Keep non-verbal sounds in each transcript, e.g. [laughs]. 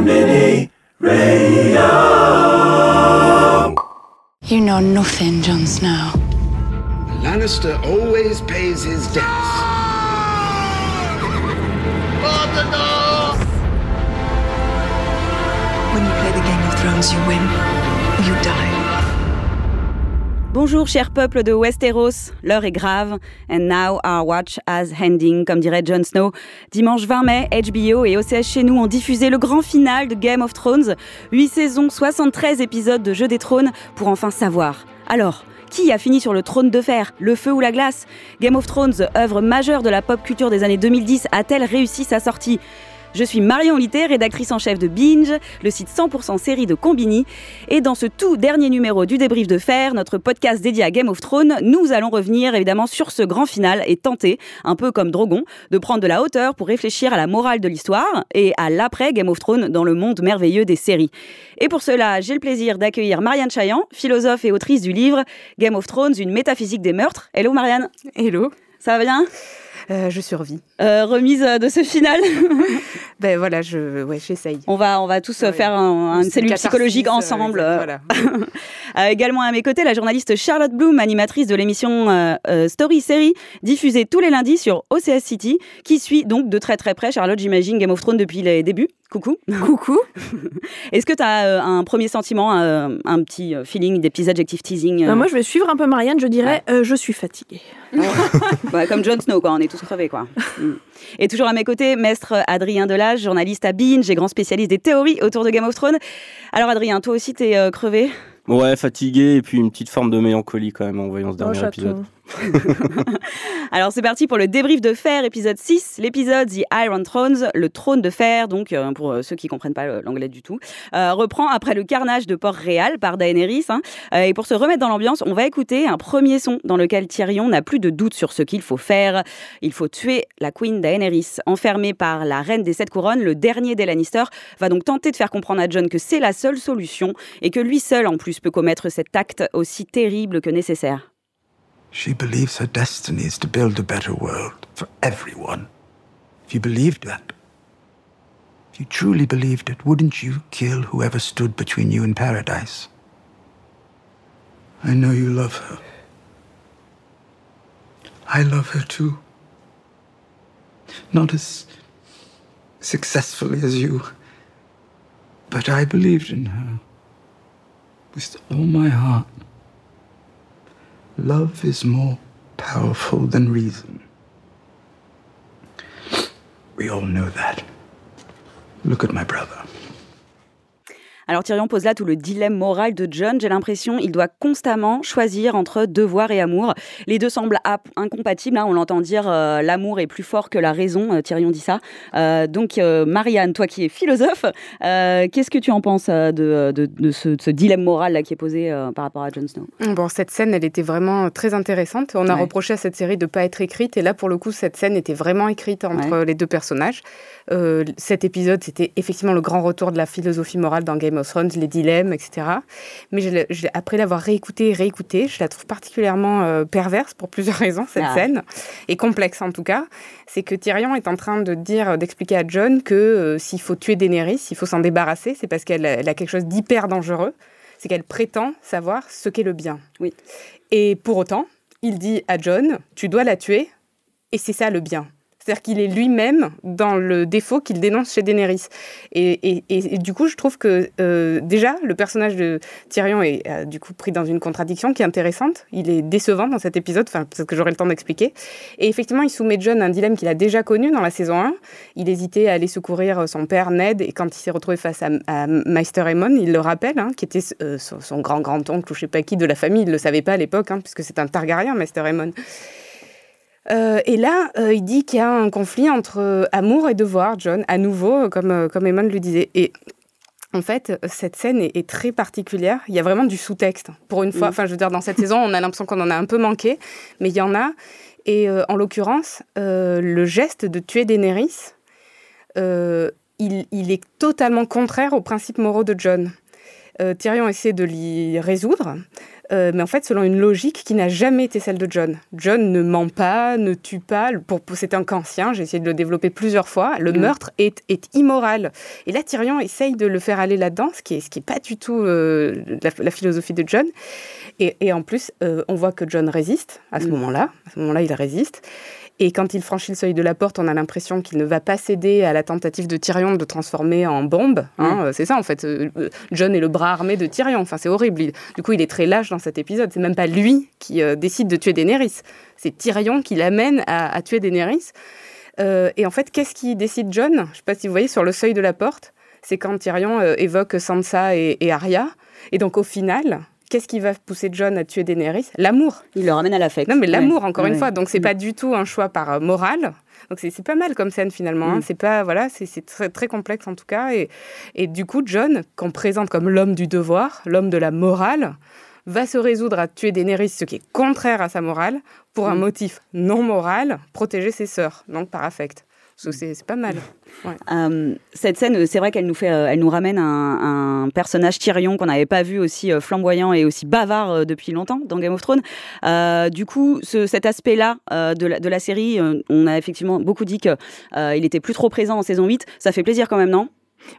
Mini Radio. You know nothing, Jon Snow. Lannister always pays his debts. When you play the Game of Thrones, you win or you die. Bonjour cher peuple de Westeros, l'heure est grave, and now our watch has ending, comme dirait Jon Snow. Dimanche 20 mai, HBO et OCS chez nous ont diffusé le grand final de Game of Thrones, 8 saisons, 73 épisodes de Jeu des Trônes, pour enfin savoir. Alors, qui a fini sur le trône de fer Le feu ou la glace? Game of Thrones, œuvre majeure de la pop culture des années 2010, a-t-elle réussi sa sortie? Je suis Marion Litté, rédactrice en chef de Binge, le site 100% série de Combini. Et dans ce tout dernier numéro du débrief de fer, notre podcast dédié à Game of Thrones, nous allons revenir évidemment sur ce grand final et tenter, un peu comme Drogon, de prendre de la hauteur pour réfléchir à la morale de l'histoire et à l'après Game of Thrones dans le monde merveilleux des séries. Et pour cela, j'ai le plaisir d'accueillir Marianne Chaillan, philosophe et autrice du livre Game of Thrones, une métaphysique des meurtres. Hello Marianne. Hello. Ça va bien? Euh, je survis. Euh, Remise de ce final [laughs] Ben voilà, je, ouais, j'essaye. On va, on va tous Ouais. faire un- une cellule psychologique euh, ensemble. voilà. [laughs] Euh, également à mes côtés, la journaliste Charlotte Bloom, animatrice de l'émission euh, euh, Story Série, diffusée tous les lundis sur OCS City, qui suit donc de très très près, Charlotte, j'imagine, Game of Thrones depuis les débuts. Coucou. Coucou. [laughs] Est-ce que tu as un premier sentiment, un, un petit euh, feeling, des petits adjectifs teasing euh, Euh, moi, je vais suivre un peu Marianne, je dirais euh, je suis fatiguée. [laughs] Ouais, comme Jon Snow, quoi. On est tous crevés, quoi. Mm. Et toujours à mes côtés, maître Adrien Delage, journaliste à Binge et grand spécialiste des théories autour de Game of Thrones. Alors, Adrien, toi aussi, t'es euh, crevé? Ouais, fatigué et puis une petite forme de mélancolie quand même en voyant ce Oh, dernier épisode. [laughs] Alors, c'est parti pour le débrief de fer, épisode 6, l'épisode The Iron Thrones, le trône de fer, donc euh, pour euh, ceux qui comprennent pas l'anglais du tout, euh, reprend après le carnage de Port-Réal par Daenerys. hein. Et pour se remettre dans l'ambiance, on va écouter un premier son dans lequel Tyrion n'a plus de doute sur ce qu'il faut faire. Il faut tuer la Queen Daenerys. Enfermée par la reine des sept couronnes, le dernier des Lannister va donc tenter de faire comprendre à John que c'est la seule solution et que lui seul en plus peut commettre cet acte aussi terrible que nécessaire. She believes her destiny is to build a better world for everyone. If you believed that, if you truly believed it, wouldn't you kill whoever stood between you and paradise? I know you love her. I love her too. Not as successfully as you, but I believed in her with all my heart. Love is more powerful than reason. We all know that. Look at my brother. Alors Tyrion pose là tout le dilemme moral de John. J'ai l'impression il doit constamment choisir entre devoir et amour. Les deux semblent incompatibles. hein. On l'entend dire euh, l'amour est plus fort que la raison. Euh, Tyrion dit ça. Euh, donc Marianne, toi qui es philosophe, qu'est-ce que tu en penses de, de- de ce, de ce dilemme moral là qui est posé par rapport à Jon Snow? Bon, cette scène, elle était vraiment très intéressante. On a Ouais. reproché à cette série de ne pas être écrite. Et là, pour le coup, cette scène était vraiment écrite entre les deux personnages. Cet épisode, c'était effectivement le grand retour de la philosophie morale dans Game of Thrones, les dilemmes, etc. Mais je je après l'avoir réécoutée et réécoutée, je la trouve particulièrement euh, perverse pour plusieurs [laughs] raisons, cette Ah. scène. Et complexe en tout cas. C'est que Tyrion est en train de dire, d'expliquer à John que euh, s'il faut tuer Daenerys, s'il faut s'en débarrasser, c'est parce qu'elle elle a quelque chose d'hyper dangereux. C'est qu'elle prétend savoir ce qu'est le bien. Oui. Et pour autant, il dit à John, tu dois la tuer, et c'est ça le bien. C'est-à-dire qu'il est lui-même dans le défaut qu'il dénonce chez Daenerys. Et, du coup, je trouve que euh, déjà, le personnage de Tyrion est euh, du coup pris dans une contradiction qui est intéressante. Il est décevant dans cet épisode, enfin, que j'aurai le temps d'expliquer. Et effectivement, il soumet John à un dilemme qu'il a déjà connu dans la saison 1. Il hésitait à aller secourir son père Ned, et quand il s'est retrouvé face à, à Meister Aemon, il le rappelle, hein, qui était euh, son, son grand-grand-oncle ou je sais pas qui de la famille, il ne le savait pas à l'époque, hein, puisque c'est un Targaryen, Meister Aemon. Euh, et là, euh, il dit qu'il y a un conflit entre euh, amour et devoir, John, à nouveau, comme, comme Eamon le disait. Et en fait, cette scène est, est très particulière. Il y a vraiment du sous-texte. Pour une fois, Mm. enfin, je veux dire, dans cette saison, on a l'impression qu'on en a un peu manqué, mais il y en a. Et euh, en l'occurrence, euh, le geste de tuer Daenerys, euh, il, il est totalement contraire aux principes moraux de John. Tyrion essaie de l'y résoudre. Euh, mais en fait, selon une logique qui n'a jamais été celle de John. John ne ment pas, ne tue pas. Pour, c'est un cancien, j'ai essayé de le développer plusieurs fois. Le Mm. meurtre est, est immoral. Et là, Tyrion essaye de le faire aller là-dedans, ce qui n'est ce qui est pas du tout euh, la, la philosophie de John. Et, et en plus, euh, on voit que John résiste à ce Mm. moment-là. À ce moment-là, il résiste. Et quand il franchit le seuil de la porte, on a l'impression qu'il ne va pas céder à la tentative de Tyrion de le transformer en bombe. hein. Euh, C'est ça, en fait. Euh, euh, John est le bras armé de Tyrion. Enfin, c'est horrible. Il- du coup, il est très lâche dans cet épisode. C'est même pas lui qui euh, décide de tuer Daenerys. C'est Tyrion qui l'amène à, à tuer Daenerys. Euh, et en fait, qu'est-ce qui décide John Je ne sais pas si vous voyez sur le seuil de la porte. C'est quand Tyrion euh, évoque Sansa et, et Arya. Et donc, au final, qu'est-ce qui va pousser John à tuer Daenerys? L'amour. Il le ramène à l'affect. Non, mais l'amour, Ouais. encore une fois. Donc, c'est Mm. pas du tout un choix par euh, morale. Donc, c'est pas mal comme scène, finalement. hein. Mm. C'est pas, voilà, c'est très, très complexe, en tout cas. Et, et du coup, John, qu'on présente comme l'homme du devoir, l'homme de la morale, va se résoudre à tuer Daenerys, ce qui est contraire à sa morale, pour un Mm. motif non moral, protéger ses sœurs, donc par affect. C'est pas mal. Euh, cette scène, c'est vrai qu'elle nous fait, euh, elle nous ramène un, personnage Tyrion qu'on n'avait pas vu aussi euh, flamboyant et aussi bavard euh, depuis longtemps dans Game of Thrones. Euh, du coup, ce- cet aspect-là euh, de, la, de la série, euh, on a effectivement beaucoup dit qu'il était plus trop présent en saison 8. Ça fait plaisir quand même, non?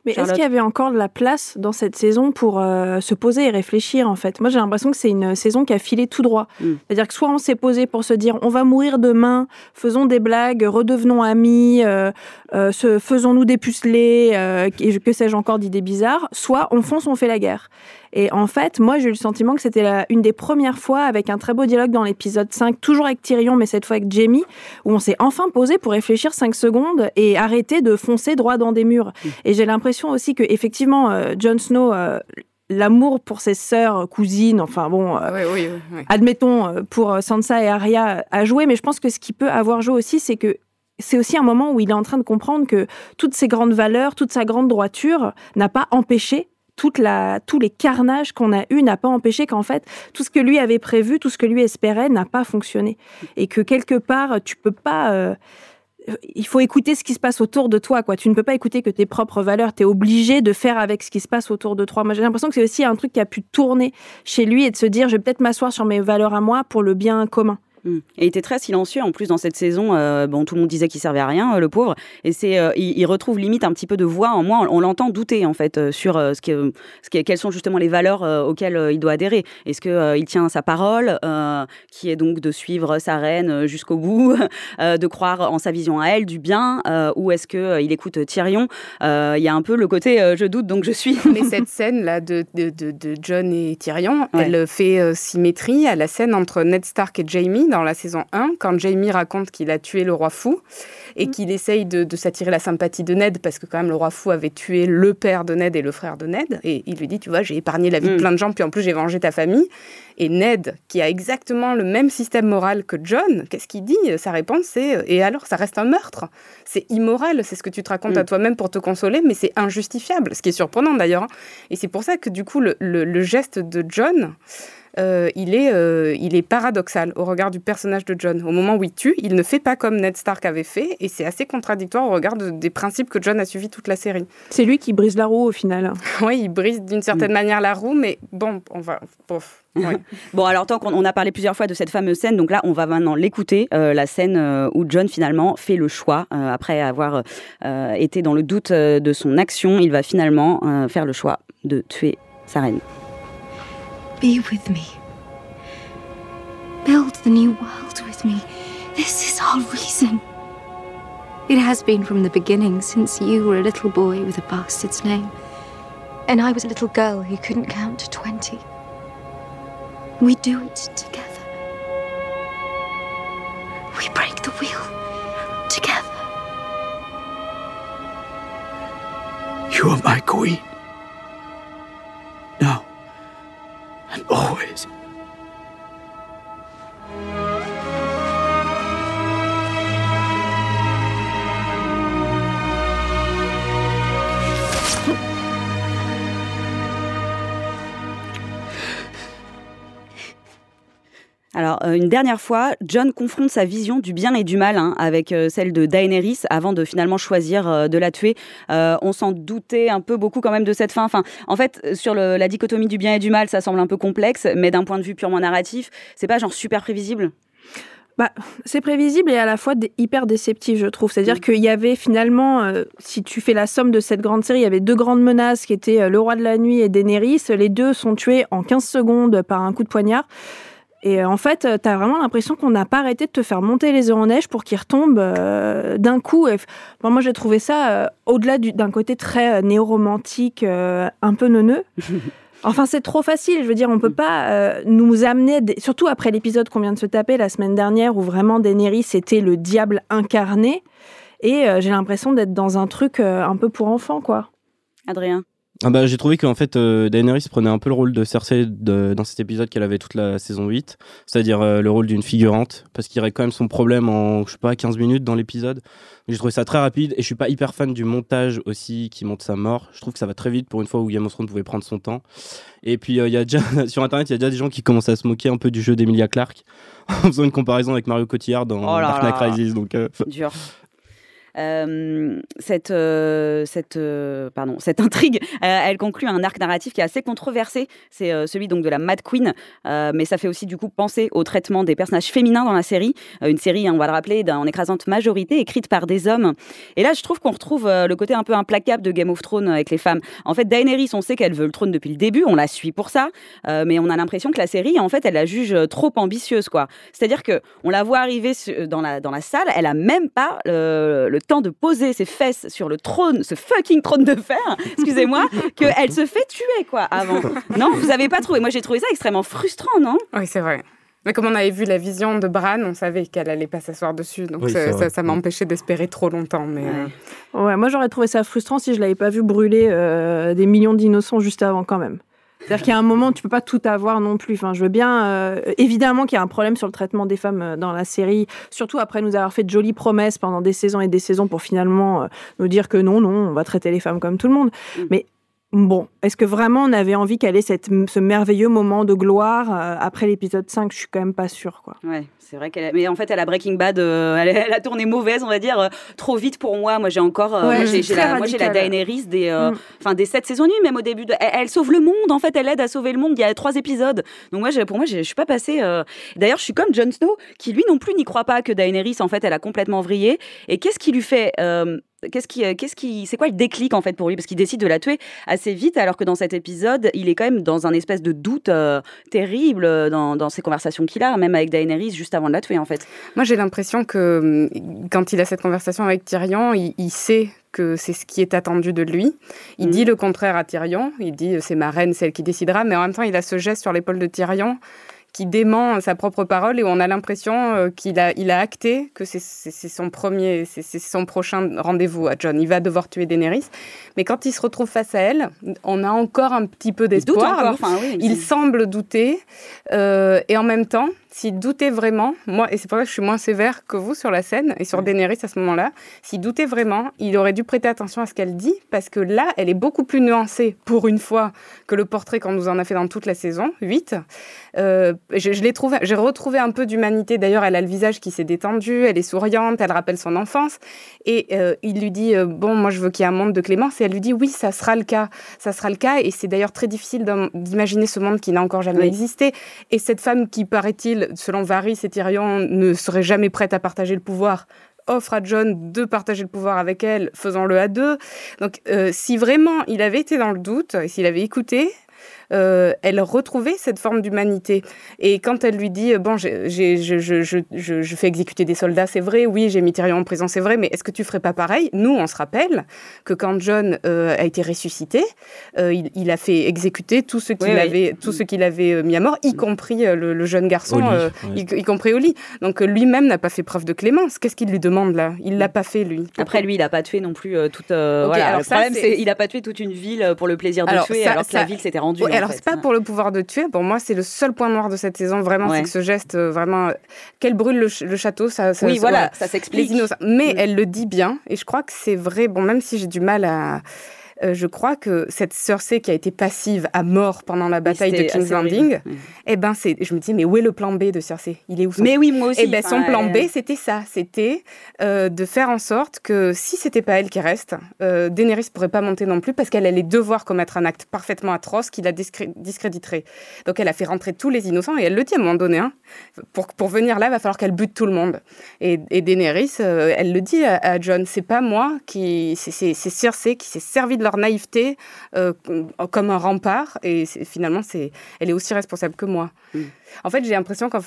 Mais est-ce qu'il y avait encore de la place dans cette saison pour euh, se poser et réfléchir en fait? Moi j'ai l'impression que c'est une saison qui a filé tout droit. Mm. C'est-à-dire que soit on s'est posé pour se dire on va mourir demain, faisons des blagues, redevenons amis, euh, euh, faisons-nous dépuceler, et que sais-je encore d'idées bizarres, soit on fonce, on fait la guerre. Et en fait, moi j'ai eu le sentiment que c'était une des premières fois avec un très beau dialogue dans l'épisode 5, toujours avec Tyrion, mais cette fois avec Jamie, où on s'est enfin posé pour réfléchir 5 secondes et arrêter de foncer droit dans des murs. Et j'ai l'impression aussi que effectivement, euh, Jon Snow, euh, l'amour pour ses sœurs, cousines, enfin bon, euh, Ouais, oui, oui, oui. admettons pour Sansa et Arya a joué, mais je pense que ce qui peut avoir joué aussi, c'est que c'est aussi un moment où il est en train de comprendre que toutes ces grandes valeurs, toute sa grande droiture n'a pas empêché tous les carnages qu'on a eus n'a pas empêché qu'en fait tout ce que lui avait prévu, tout ce que lui espérait n'a pas fonctionné et que quelque part tu peux pas euh, il faut écouter ce qui se passe autour de toi, quoi. Tu ne peux pas écouter que tes propres valeurs. Tu es obligé de faire avec ce qui se passe autour de toi. Moi, j'ai l'impression que c'est aussi un truc qui a pu tourner chez lui et de se dire, je vais peut-être m'asseoir sur mes valeurs à moi pour le bien commun. Mm. Et il était très silencieux en plus dans cette saison. euh, bon, tout le monde disait qu'il servait à rien, euh, le pauvre. Et c'est, euh, il, il retrouve limite un petit peu de voix en moi. On, on l'entend douter en fait sur ce que, ce qui, quelles sont justement les valeurs auxquelles il doit adhérer. Est-ce que il tient sa parole, qui est donc de suivre sa reine jusqu'au bout, [laughs] de croire en sa vision à elle du bien, ou est-ce que il écoute Tyrion Il y a un peu le côté je doute donc je suis. [laughs] Mais cette [laughs] scène-là de, de, de- de John et Tyrion, Ouais. elle fait symétrie à la scène entre Ned Stark et Jamie dans la saison 1, quand Jamie raconte qu'il a tué le roi fou et qu'il essaye de, de s'attirer la sympathie de Ned parce que quand même le roi fou avait tué le père de Ned et le frère de Ned. Et il lui dit, tu vois, j'ai épargné la vie Mm. de plein de gens, puis en plus j'ai vengé ta famille. Et Ned, qui a exactement le même système moral que John, qu'est-ce qu'il dit? Sa réponse, c'est euh, Et alors, ça reste un meurtre C'est immoral, c'est ce que tu te racontes Mm. à toi-même pour te consoler, mais c'est injustifiable, ce qui est surprenant d'ailleurs. hein. Et c'est pour ça que du coup, le, le- le geste de John, euh, il, est, euh, il est paradoxal au regard du personnage de John. Au moment où il tue, il ne fait pas comme Ned Stark avait fait, et c'est assez contradictoire au regard de- des principes que John a suivis toute la série. C'est lui qui brise la roue au final. [laughs] oui, il brise d'une certaine manière la roue, mais bon, on va... Bof, [laughs] ouais. Bon, alors tant qu'on on a parlé plusieurs fois de cette fameuse scène, donc là, on va maintenant l'écouter, euh, la scène euh, où John finalement fait le choix, euh, après avoir euh, été dans le doute euh, de son action, il va finalement euh, faire le choix de tuer sa reine. Be with me. Build the new world with me. This is our reason. It has been from the beginning, since you were a little boy with a bastard's name. And I was a little girl who couldn't count to 20. We do it together. We break the wheel together. You are my queen. And always. Alors, euh, une dernière fois, John confronte sa vision du bien et du mal hein, avec euh, celle de Daenerys avant de finalement choisir euh, de la tuer. on s'en doutait un peu beaucoup quand même de cette fin. Enfin, en fait, sur la dichotomie du bien et du mal, ça semble un peu complexe, mais d'un point de vue purement narratif, c'est pas genre super prévisible? Bah, c'est prévisible et à la fois hyper déceptif, je trouve. C'est-à-dire mm. qu'il y avait finalement, si tu fais la somme de cette grande série, il y avait deux grandes menaces qui étaient le roi de la nuit et Daenerys. Les deux sont tués en 15 secondes par un coup de poignard. Et euh, en fait, euh, tu as vraiment l'impression qu'on n'a pas arrêté de te faire monter les œufs en neige pour qu'ils retombent euh, d'un coup. Et, moi, j'ai trouvé ça, au-delà d'un côté très néo-romantique, un peu neuneux. [laughs] Enfin, c'est trop facile. Je veux dire, on peut pas nous amener, surtout après l'épisode qu'on vient de se taper la semaine dernière, où vraiment Daenerys était le diable incarné. Et j'ai l'impression d'être dans un truc un peu pour enfants, quoi. Adrien ah bah, j'ai trouvé qu'en fait euh, Daenerys prenait un peu le rôle de Cersei dans cet épisode qu'elle avait toute la saison 8, c'est-à-dire euh, le rôle d'une figurante, parce qu'il y aurait quand même son problème en, je sais pas, 15 minutes dans l'épisode. J'ai trouvé ça très rapide et je suis pas hyper fan du montage aussi qui monte sa mort. Je trouve que ça va très vite pour une fois où Game of Thrones pouvait prendre son temps. Et puis euh, il y a déjà [laughs] sur internet, il y a déjà des gens qui commencent à se moquer un peu du jeu d'Emilia Clarke [laughs] en faisant une comparaison avec Mario Cotillard dans oh Dark Knight Rises. Donc, Dur. Euh, cette, euh, cette, euh, pardon, cette intrigue, elle conclut un arc narratif qui est assez controversé. C'est celui donc de la Mad Queen, mais ça fait aussi du coup penser au traitement des personnages féminins dans la série. une série, hein, on va le rappeler, en écrasante majorité écrite par des hommes. Et là, je trouve qu'on retrouve le côté un peu implacable de Game of Thrones avec les femmes. En fait, Daenerys, on sait qu'elle veut le trône depuis le début, on la suit pour ça, mais on a l'impression que la série, en fait, elle la juge trop ambitieuse, quoi. C'est-à-dire que on la voit arriver dans la, dans la salle, elle a même pas le temps de poser ses fesses sur le trône, ce fucking trône de fer, excusez-moi, [laughs] qu'elle se fait tuer, quoi, avant. Non, vous avez pas trouvé Moi, j'ai trouvé ça extrêmement frustrant, non? Oui, c'est vrai. Mais comme on avait vu la vision de Bran, on savait qu'elle allait pas s'asseoir dessus. Donc ça m'a empêché d'espérer trop longtemps. Mais ouais. Euh. moi j'aurais trouvé ça frustrant si je l'avais pas vu brûler euh, des millions d'innocents juste avant quand même. C'est-à-dire qu'il y a un moment, tu peux pas tout avoir non plus. Enfin, je veux bien, euh, évidemment qu'il y a un problème sur le traitement des femmes euh, dans la série, surtout après nous avoir fait de jolies promesses pendant des saisons et des saisons pour finalement euh, nous dire que non, non, on va traiter les femmes comme tout le monde. Mm. Mais Bon, est-ce que vraiment on avait envie qu'elle ait cette, ce merveilleux moment de gloire après l'épisode 5 Je suis quand même pas sûre. Quoi. Ouais, c'est vrai qu'elle Mais en fait, elle a Breaking Bad, [laughs] elle, a tourné mauvaise, on va dire, trop vite pour moi. Moi, j'ai encore. moi, j'ai la, la, Daenerys des, mm. enfin des sept saisons nues, même au début. De, elle, sauve le monde, en fait, elle aide à sauver le monde. Il y a trois épisodes. Donc, moi, pour moi, je suis pas passée. D'ailleurs, je suis comme Jon Snow, qui lui non plus n'y croit pas que Daenerys, en fait, elle a complètement vrillé. Et qu'est-ce qui lui fait qu'est-ce qui, euh, qu'est-ce qui, c'est quoi le déclic en fait pour lui? Parce qu'il décide de la tuer assez vite, alors que dans cet épisode, il est quand même dans un espèce de doute euh, terrible euh, dans, dans ces conversations qu'il a, même avec Daenerys juste avant de la tuer en fait. Moi, j'ai l'impression que hum, quand il a cette conversation avec Tyrion, il, sait que c'est ce qui est attendu de lui. Il mm. dit le contraire à Tyrion. Il dit c'est ma reine, c'est elle qui décidera, mais en même temps, il a ce geste sur l'épaule de Tyrion qui dément sa propre parole et où on a l'impression euh, qu'il a, il a acté que c'est son premier, c'est son prochain rendez-vous à John. Il va devoir tuer Daenerys. Mais quand il se retrouve face à elle, on a encore un petit peu d'espoir. il semble douter. Euh, et en même temps, s'il doutait vraiment, moi, et c'est pour ça que je suis moins sévère que vous sur la scène et sur Daenerys à ce moment-là, s'il doutait vraiment, il aurait dû prêter attention à ce qu'elle dit, parce que là, elle est beaucoup plus nuancée, pour une fois, que le portrait qu'on nous en a fait dans toute la saison, 8. Euh, je, l'ai trouvé, j'ai retrouvé un peu d'humanité. D'ailleurs, elle a le visage qui s'est détendu, elle est souriante, elle rappelle son enfance. Et euh, il lui dit, euh, bon, moi, je veux qu'il y ait un monde de clémence. Et elle lui dit, oui, ça sera le cas. Ça sera le cas. Et c'est d'ailleurs très difficile d'imaginer ce monde qui n'a encore jamais existé. Et cette femme qui, paraît-il, selon Varys et Tyrion, ne serait jamais prête à partager le pouvoir offre à John de partager le pouvoir avec elle, faisant-le à deux. Donc, euh, si vraiment il avait été dans le doute, et s'il avait écouté, euh, elle retrouvait cette forme d'humanité. Et quand elle lui dit, bon, je, fais exécuter des soldats, c'est vrai, oui, j'ai mis Tyrion en prison, c'est vrai, mais est-ce que tu ferais pas pareil? Nous, on se rappelle que quand John euh, a été ressuscité, euh, il, a fait exécuter tous ceux qu'il avait, tout ce qu'il avait mis à mort, y compris le, jeune garçon, y, compris au lit. Donc lui-même n'a pas fait preuve de clémence. Qu'est-ce qu'il lui demande là? Il l'a pas fait lui. Après lui, il n'a pas tué non plus toute. voilà, le problème, c'est il n'a pas tué toute une ville pour le plaisir de tuer, alors que la ville s'était rendue alors c'est pas pour le pouvoir de tuer. Pour moi, c'est le seul point noir de cette saison. Vraiment, c'est que ce geste, euh, vraiment, euh, qu'elle brûle le, château, ça, ça, oui, voilà, ça s'explique. Mais mm. elle le dit bien, et je crois que c'est vrai. Bon, même si j'ai du mal à euh, je crois que cette Cersei qui a été passive à mort pendant la bataille de King's Landing, horrible. eh ben, c'est, je me dis, mais où est le plan B de Cersei? Il est où son Mais oui, moi aussi. Eh ben, son plan B, c'était ça. C'était euh, de faire en sorte que si c'était pas elle qui reste, euh, Daenerys pourrait pas monter non plus parce qu'elle allait devoir commettre un acte parfaitement atroce qui la discré- discréditerait. Donc elle a fait rentrer tous les innocents et elle le dit à un moment donné. hein, pour, pour venir là, il va falloir qu'elle bute tout le monde. Et, et Daenerys, euh, elle le dit à, à John, c'est pas moi qui, c'est Cersei qui s'est servi de leur naïveté euh, comme un rempart et finalement elle est aussi responsable que moi. Mm. En fait, j'ai l'impression que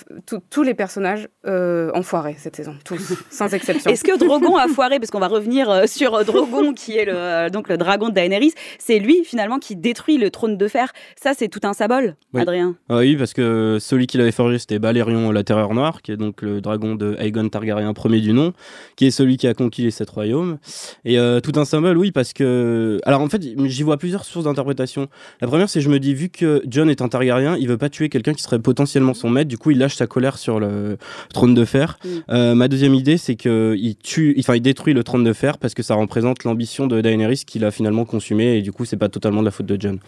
tous les personnages euh, ont foiré cette saison, tous, [laughs] sans exception. Est-ce que Drogon a foiré? Parce qu'on va revenir euh, sur euh, Drogon, qui est le, donc le dragon de Daenerys. C'est lui, finalement, qui détruit le trône de fer. Ça, c'est tout un symbole, Oui. Adrien. Ah oui, parce que celui qui l'avait forgé, c'était Balérion la Terreur Noire, qui est donc le dragon de Aegon Targaryen premier du nom, qui est celui qui a conquis les sept royaumes. Et euh, tout un symbole, oui, parce que... Alors en fait, j'y vois plusieurs sources d'interprétation. La première, c'est je me dis, vu que John est un Targaryen, il veut pas tuer quelqu'un qui serait potentiellement son maître, du coup il lâche sa colère sur le trône de fer. Mm. Euh, ma deuxième idée, c'est qu'il tue, enfin il détruit le trône de fer parce que ça représente l'ambition de Daenerys qu'il a finalement consumé, et du coup c'est pas totalement de la faute de John.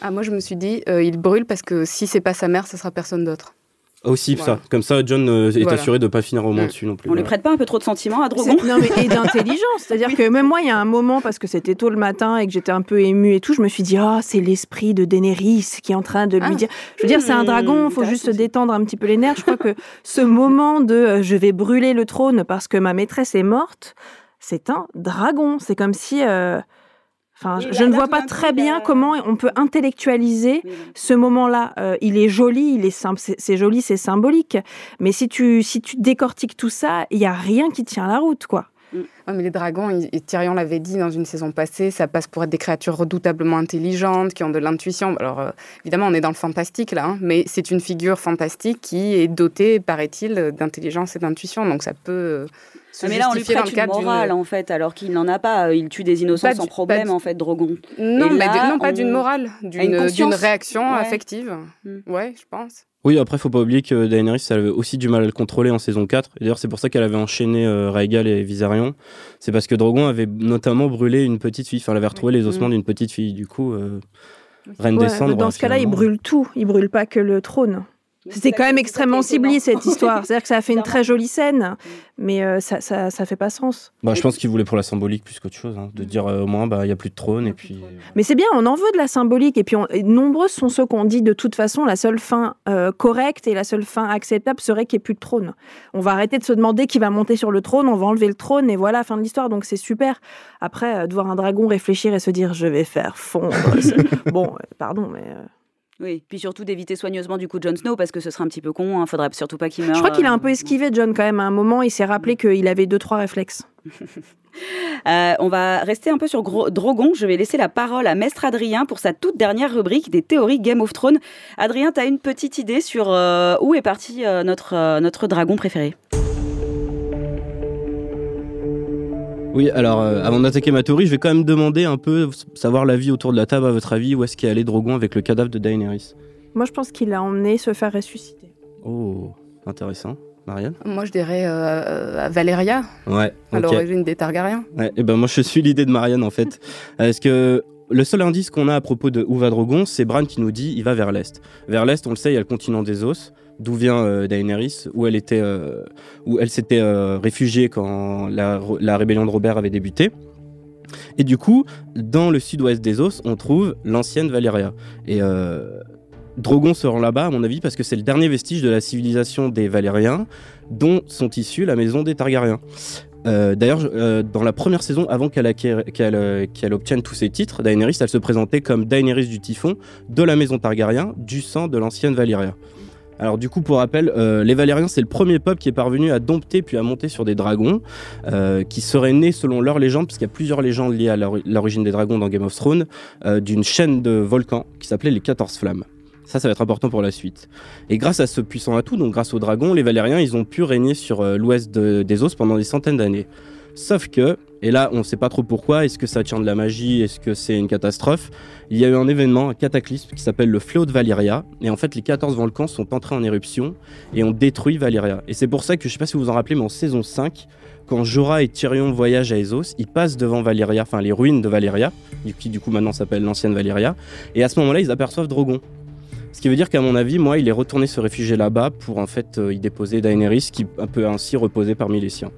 Ah, moi, je me suis dit, euh, il brûle parce que si c'est pas sa mère, ce sera personne d'autre. Aussi Voilà. ça, comme ça John euh, est Voilà. assuré de pas finir au moins Mm. dessus non plus. On lui prête pas un peu trop de sentiments à Drogon Non, mais et d'intelligence. [laughs] C'est-à-dire que même moi, il y a un moment, parce que c'était tôt le matin et que j'étais un peu émue et tout, je me suis dit, ah, c'est l'esprit de Daenerys qui est en train de lui Ah. dire. Je veux dire, c'est un Hmm, dragon, faut juste se détendre un petit peu les nerfs. Je crois que ce moment de euh, je vais brûler le trône parce que ma maîtresse est morte, c'est un dragon. C'est comme si. euh, Enfin, Oui, je- je ne vois pas très bien comment on peut intellectualiser ce moment-là, euh, il est joli, il est simple, c'est joli, c'est symbolique. Mais si tu si tu décortiques tout ça, il y a rien qui tient la route, quoi. Ouais, mais les dragons, et Tyrion l'avait dit dans une saison passée, ça passe pour être des créatures redoutablement intelligentes, qui ont de l'intuition. Alors, euh, évidemment, on est dans le fantastique là, hein, mais c'est une figure fantastique qui est dotée, paraît-il, d'intelligence et d'intuition. Donc, ça peut euh, se Ah, Mais là, on lui prête une morale, en fait, alors qu'il n'en a pas. Il tue des innocents Pas sans du- problème, du- en fait, Drogon. Non, mais là, non, pas on- d'une morale, une d'une réaction Ouais. affective. Hmm. Ouais, je pense. Oui, après, faut pas oublier que Daenerys, elle avait aussi du mal à le contrôler en saison 4. Et D'ailleurs, c'est pour ça qu'elle avait enchaîné euh, Rhaegal et Viserion. C'est parce que Drogon avait notamment brûlé une petite fille. Enfin, elle avait retrouvé les ossements Mm. d'une petite fille. Du coup, euh, Reine Ouais, des Cendres. dans ce cas-là, il brûle tout, il brûle pas que le trône. C'était quand même extrêmement ciblé cette histoire. C'est-à-dire que ça a fait une très jolie scène, mais euh, ça, ça, ça fait pas sens. Bah, je pense qu'il voulait pour la symbolique plus qu'autre chose. hein, de dire euh, au moins, bah, il y a plus de trône. Et puis. Mais c'est bien, on en veut de la symbolique. Et puis, on- et nombreux sont ceux qu'on dit de toute façon, la seule fin euh, correcte et la seule fin acceptable serait qu'il n'y ait plus de trône. On va arrêter de se demander qui va monter sur le trône, on va enlever le trône et voilà, fin de l'histoire. Donc c'est super. Après, euh, de voir un dragon réfléchir et se dire je vais faire fondre. [laughs] bon, euh, pardon, mais. Oui, puis surtout d'éviter soigneusement du coup Jon Snow parce que ce serait un petit peu con. Hein. Faudrait surtout pas qu'il meure. Je crois qu'il a un euh, peu esquivé John quand même. À un moment, il s'est rappelé qu'il avait deux trois réflexes. [laughs] Euh, on va rester un peu sur Gro- Drogon. Je vais laisser la parole à Mestre Adrien pour sa toute dernière rubrique des théories Game of Thrones. Adrien, tu as une petite idée sur euh, où est parti euh, notre, euh, notre dragon préféré? Oui, alors euh, avant d'attaquer ma théorie, je vais quand même demander un peu, savoir l'avis autour de la table, à votre avis, où est-ce qu'est allé Drogon avec le cadavre de Daenerys? Moi, je pense qu'il l'a emmené se faire ressusciter. Oh, intéressant. Marianne? Moi, je dirais euh, à Valéria, Ouais, à l'origine des Targaryens. Ouais, et ben moi je suis l'idée de Marianne en fait. [laughs] Parce que le seul indice qu'on a à propos de où va Drogon, c'est Bran qui nous dit il va vers l'est. Vers l'est, on le sait, il y a le continent des os, d'où vient euh, Daenerys, où elle était, euh, où elle s'était euh, réfugiée quand la, rébellion de Robert avait débuté. Et du coup, dans le sud-ouest des os, on trouve l'ancienne Valyria. Et Drogon se rend là-bas, à mon avis, parce que c'est le dernier vestige de la civilisation des Valériens, dont sont issus la maison des Targaryens. D'ailleurs, dans la première saison, avant qu'elle obtienne tous ses titres, Daenerys, elle se présentait comme Daenerys du Typhon, de la maison Targaryen, du sang de l'ancienne Valyria. Alors du coup, pour rappel, euh, les Valériens, c'est le premier peuple qui est parvenu à dompter puis à monter sur des dragons, euh, qui seraient nés selon leur légende, parce qu'il y a plusieurs légendes liées à l'ori- l'origine des dragons dans Game of Thrones, euh, d'une chaîne de volcans qui s'appelait les 14 Flammes. Ça, ça va être important pour la suite. Et grâce à ce puissant atout, donc grâce aux dragons, les Valériens, ils ont pu régner sur l'ouest de- des os pendant des centaines d'années. Sauf que, et là on ne sait pas trop pourquoi, est-ce que ça tient de la magie, est-ce que c'est une catastrophe, il y a eu un événement, un cataclysme qui s'appelle le fléau de Valyria, et en fait les 14 volcans sont entrés en éruption et ont détruit Valyria. Et c'est pour ça que, je sais pas si vous vous en rappelez, mais en saison 5, quand Jorah et Tyrion voyagent à Essos, ils passent devant Valyria, enfin les ruines de Valyria, qui du coup maintenant s'appelle l'ancienne Valyria, et à ce moment-là, ils aperçoivent Drogon. Ce qui veut dire qu'à mon avis, moi, il est retourné se réfugier là-bas pour en fait euh, y déposer Daenerys, qui peut ainsi reposer parmi les siens.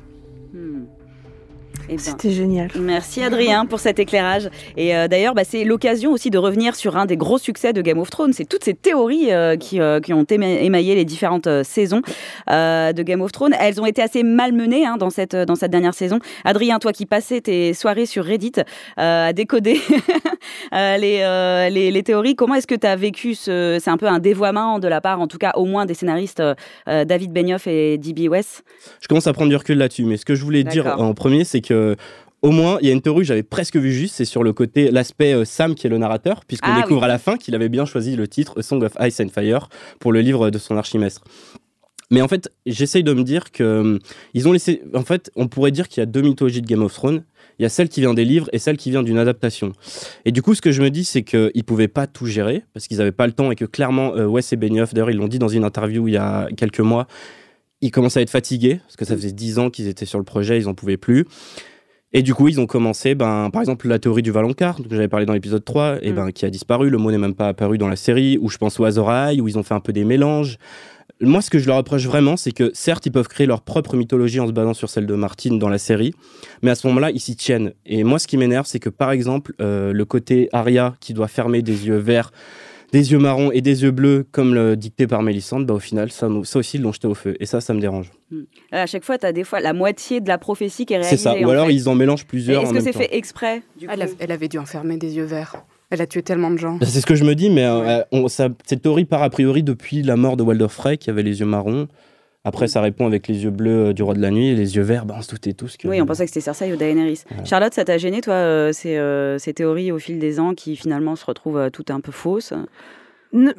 Eh ben, C'était génial. Merci Adrien pour cet éclairage. Et euh, d'ailleurs, bah, c'est l'occasion aussi de revenir sur un des gros succès de Game of Thrones. C'est toutes ces théories euh, qui, euh, qui, ont éma- émaillé les différentes saisons de Game of Thrones. Elles ont été assez malmenées hein, dans, cette, dans cette dernière saison. Adrien, toi qui passais tes soirées sur Reddit à décoder [laughs] les, les, les, théories, comment est-ce que tu as vécu ce... C'est un peu un dévoiement de la part, en tout cas au moins des scénaristes David Benioff et D.B. West? Je commence à prendre du recul là-dessus, mais ce que je voulais dire en premier, c'est que au moins, il y a une théorie que j'avais presque vu juste, c'est sur le côté, l'aspect euh, Sam qui est le narrateur, puisqu'on Ah découvre oui. à la fin qu'il avait bien choisi le titre A Song of Ice and Fire pour le livre de son archimestre. Mais en fait, j'essaye de me dire que euh, ils ont laissé. En fait, on pourrait dire qu'il y a deux mythologies de Game of Thrones. Il y a celle qui vient des livres et celle qui vient d'une adaptation. Et du coup, ce que je me dis, c'est qu'ils ne pouvaient pas tout gérer parce qu'ils n'avaient pas le temps et que clairement, euh, Wes et Benioff, d'ailleurs, ils l'ont dit dans une interview il y a quelques mois, ils commençaient à être fatigués parce que ça faisait dix ans qu'ils étaient sur le projet, ils n'en pouvaient plus. Et du coup, ils ont commencé, ben, par exemple, la théorie du Valonqar, dont j'avais parlé dans l'épisode 3, et ben, qui a disparu. Le mot n'est même pas apparu dans la série, ou je pense au Azor Ahai, où ils ont fait un peu des mélanges. Moi, ce que je leur reproche vraiment, c'est que certes, ils peuvent créer leur propre mythologie en se basant sur celle de Martine dans la série, mais à ce moment-là, ils s'y tiennent. Et moi, ce qui m'énerve, c'est que par exemple, euh, le côté Arya qui doit fermer des yeux verts, des yeux marrons et des yeux bleus, comme le dicté par Mélissande, bah, au final, ça, ça aussi, ils l'ont jeté au feu. Et ça, ça me dérange. À chaque fois, tu as des fois la moitié de la prophétie qui est réalisée. C'est ça. Ou alors, fait. ils en mélangent plusieurs. Est-ce que c'est fait exprès du Elle, coup a- elle avait dû enfermer des yeux verts. Elle a tué tellement de gens. Bah, C'est ce que je me dis, mais euh, on- ça- cette théorie part a priori depuis la mort de Walder Frey, qui avait les yeux marrons. Après, ça répond avec les yeux bleus euh, du roi de la nuit et les yeux verts, bah, on se doutait tous que. Oui, on pensait que c'était Cersei ou Daenerys. Charlotte, ça t'a gêné, toi, euh, ces, euh, ces théories au fil des ans qui finalement se retrouvent euh, toutes un peu fausses?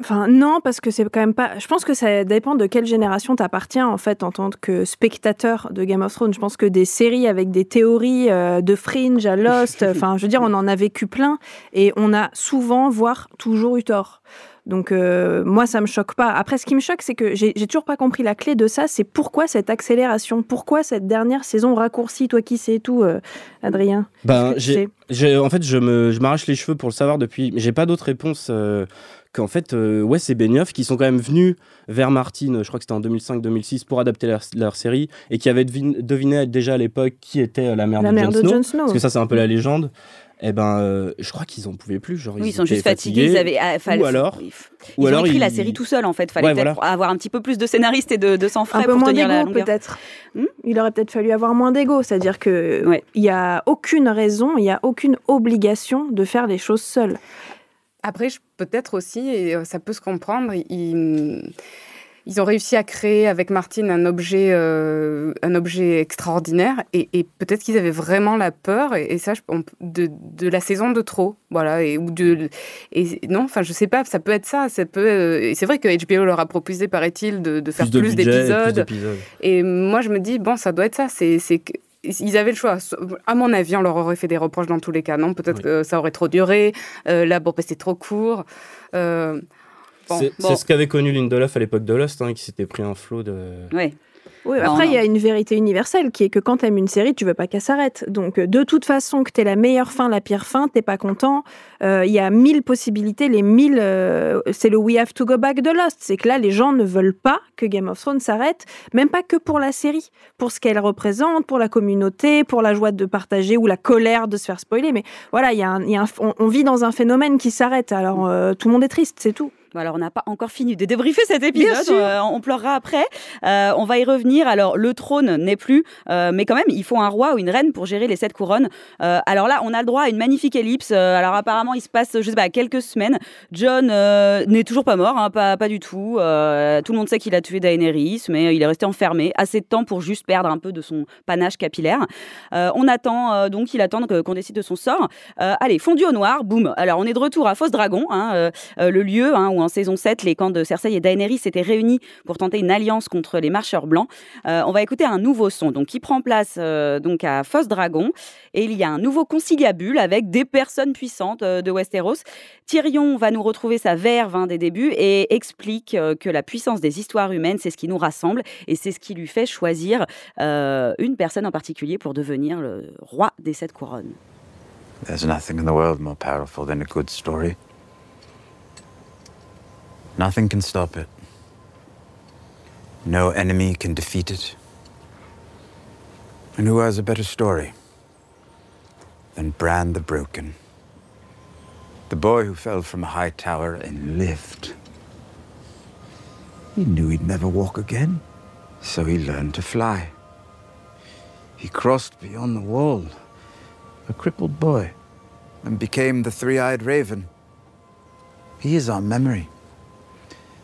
Enfin, non, parce que c'est quand même pas. Je pense que ça dépend de quelle génération t'appartiens, en fait, en tant que spectateur de Game of Thrones. Je pense que des séries avec des théories euh, de Fringe à Lost, [laughs] enfin, je veux dire, on en a vécu plein et on a souvent, voire toujours eu tort. Donc, euh, moi, ça me choque pas. Après, ce qui me choque, c'est que j'ai toujours pas compris la clé de ça. C'est pourquoi cette accélération? Pourquoi cette dernière saison raccourcie? Toi qui sais tout, euh, Adrien Ben, j'ai, en fait, je, me, je m'arrache les cheveux pour le savoir depuis. J'ai pas d'autre réponse euh, qu'en fait, ouais, c'est Benioff qui sont quand même venus vers Martine, je crois que c'était en 2005-2006, pour adapter leur, leur série et qui avaient devin- deviné déjà à l'époque qui était la mère, La de, mère de Snow. Parce que ça, c'est un peu la légende. Et ben, euh, je crois qu'ils en pouvaient plus. Genre, Oui, ils sont étaient juste fatigués. Ils avaient, ah, fallait- Ou alors, ils, ou ils alors ont écrit la ils- série tout seul, en fait. Fallait Ouais, peut-être voilà. avoir un petit peu plus de scénaristes et de, de sang un frais peu pour moins tenir la longueur. peut-être. Hmm il aurait peut-être fallu avoir moins d'ego, c'est-à-dire que Ouais. il y a aucune raison, il y a aucune obligation de faire les choses seul. Après, peut-être aussi, et euh, ça peut se comprendre, ils, ils ont réussi à créer avec Martine un objet, euh, un objet extraordinaire, et, et peut-être qu'ils avaient vraiment la peur, et, et ça, je- on- de, de la saison de trop, voilà, et ou de, et non, enfin, je sais pas, ça peut être ça, ça peut, euh, et c'est vrai que HBO leur a proposé, paraît-il, de, de faire plus et d'épisodes, et moi, je me dis, bon, ça doit être ça. C'est, ils avaient le choix. À mon avis, on leur aurait fait des reproches dans tous les cas. Non, peut-être Oui. que ça aurait trop duré. Euh, là, bon, bah, c'était trop court. Euh, bon, c'est, bon. ce qu'avait connu Lindelof à l'époque de Lost, hein, qui s'était pris un flot de. Oui, Non, après, il y a une vérité universelle qui est que quand tu aimes une série, tu veux pas qu'elle s'arrête. Donc, euh, de toute façon, que tu la meilleure fin, la pire fin, t'es pas content. Euh, Il y a mille possibilités, les mille. euh, c'est le We have to go back de Lost. C'est que là, les gens ne veulent pas que Game of Thrones s'arrête, même pas que pour la série, pour ce qu'elle représente, pour la communauté, pour la joie de partager ou la colère de se faire spoiler. Mais voilà, il y a un- il y a un- on, on vit dans un phénomène qui s'arrête. Alors, euh, tout le monde est triste, c'est tout. Bon, alors, on n'a pas encore fini de débriefer cet épisode. euh, on pleurera après. Euh, on va y revenir. Alors, le trône n'est plus, euh, mais quand même, il faut un roi ou une reine pour gérer les sept couronnes. Alors là, on a le droit à une magnifique ellipse. Alors, apparemment, il se passe, je sais pas, quelques semaines. John n'est toujours pas mort, hein, pas, pas du tout. Tout le monde sait qu'il a tué Daenerys, mais il est resté enfermé assez de temps pour juste perdre un peu de son panache capillaire. On attend, donc, il attend qu'on décide de son sort. Allez, fondu au noir, boum. Alors, on est de retour à Fosse Dragon, hein, le lieu hein, où en saison 7, les camps de Cersei et Daenerys s'étaient réunis pour tenter une alliance contre les marcheurs blancs. Euh, on va écouter un nouveau son donc, qui prend place euh, donc à Fosse Dragon. Et il y a un nouveau conciliabule avec des personnes puissantes euh, de Westeros. Tyrion va nous retrouver sa verve hein, des débuts et explique que la puissance des histoires humaines, c'est ce qui nous rassemble et c'est ce qui lui fait choisir une personne en particulier pour devenir le roi des sept couronnes. There's nothing in the world more powerful than a good story. Nothing can stop it. No enemy can defeat it. And who has a better story than Bran the Broken? The boy who fell from a high tower and lived. He knew he'd never walk again, so he learned to fly. He crossed beyond the wall a crippled boy, and became the three eyed raven. He is our memory,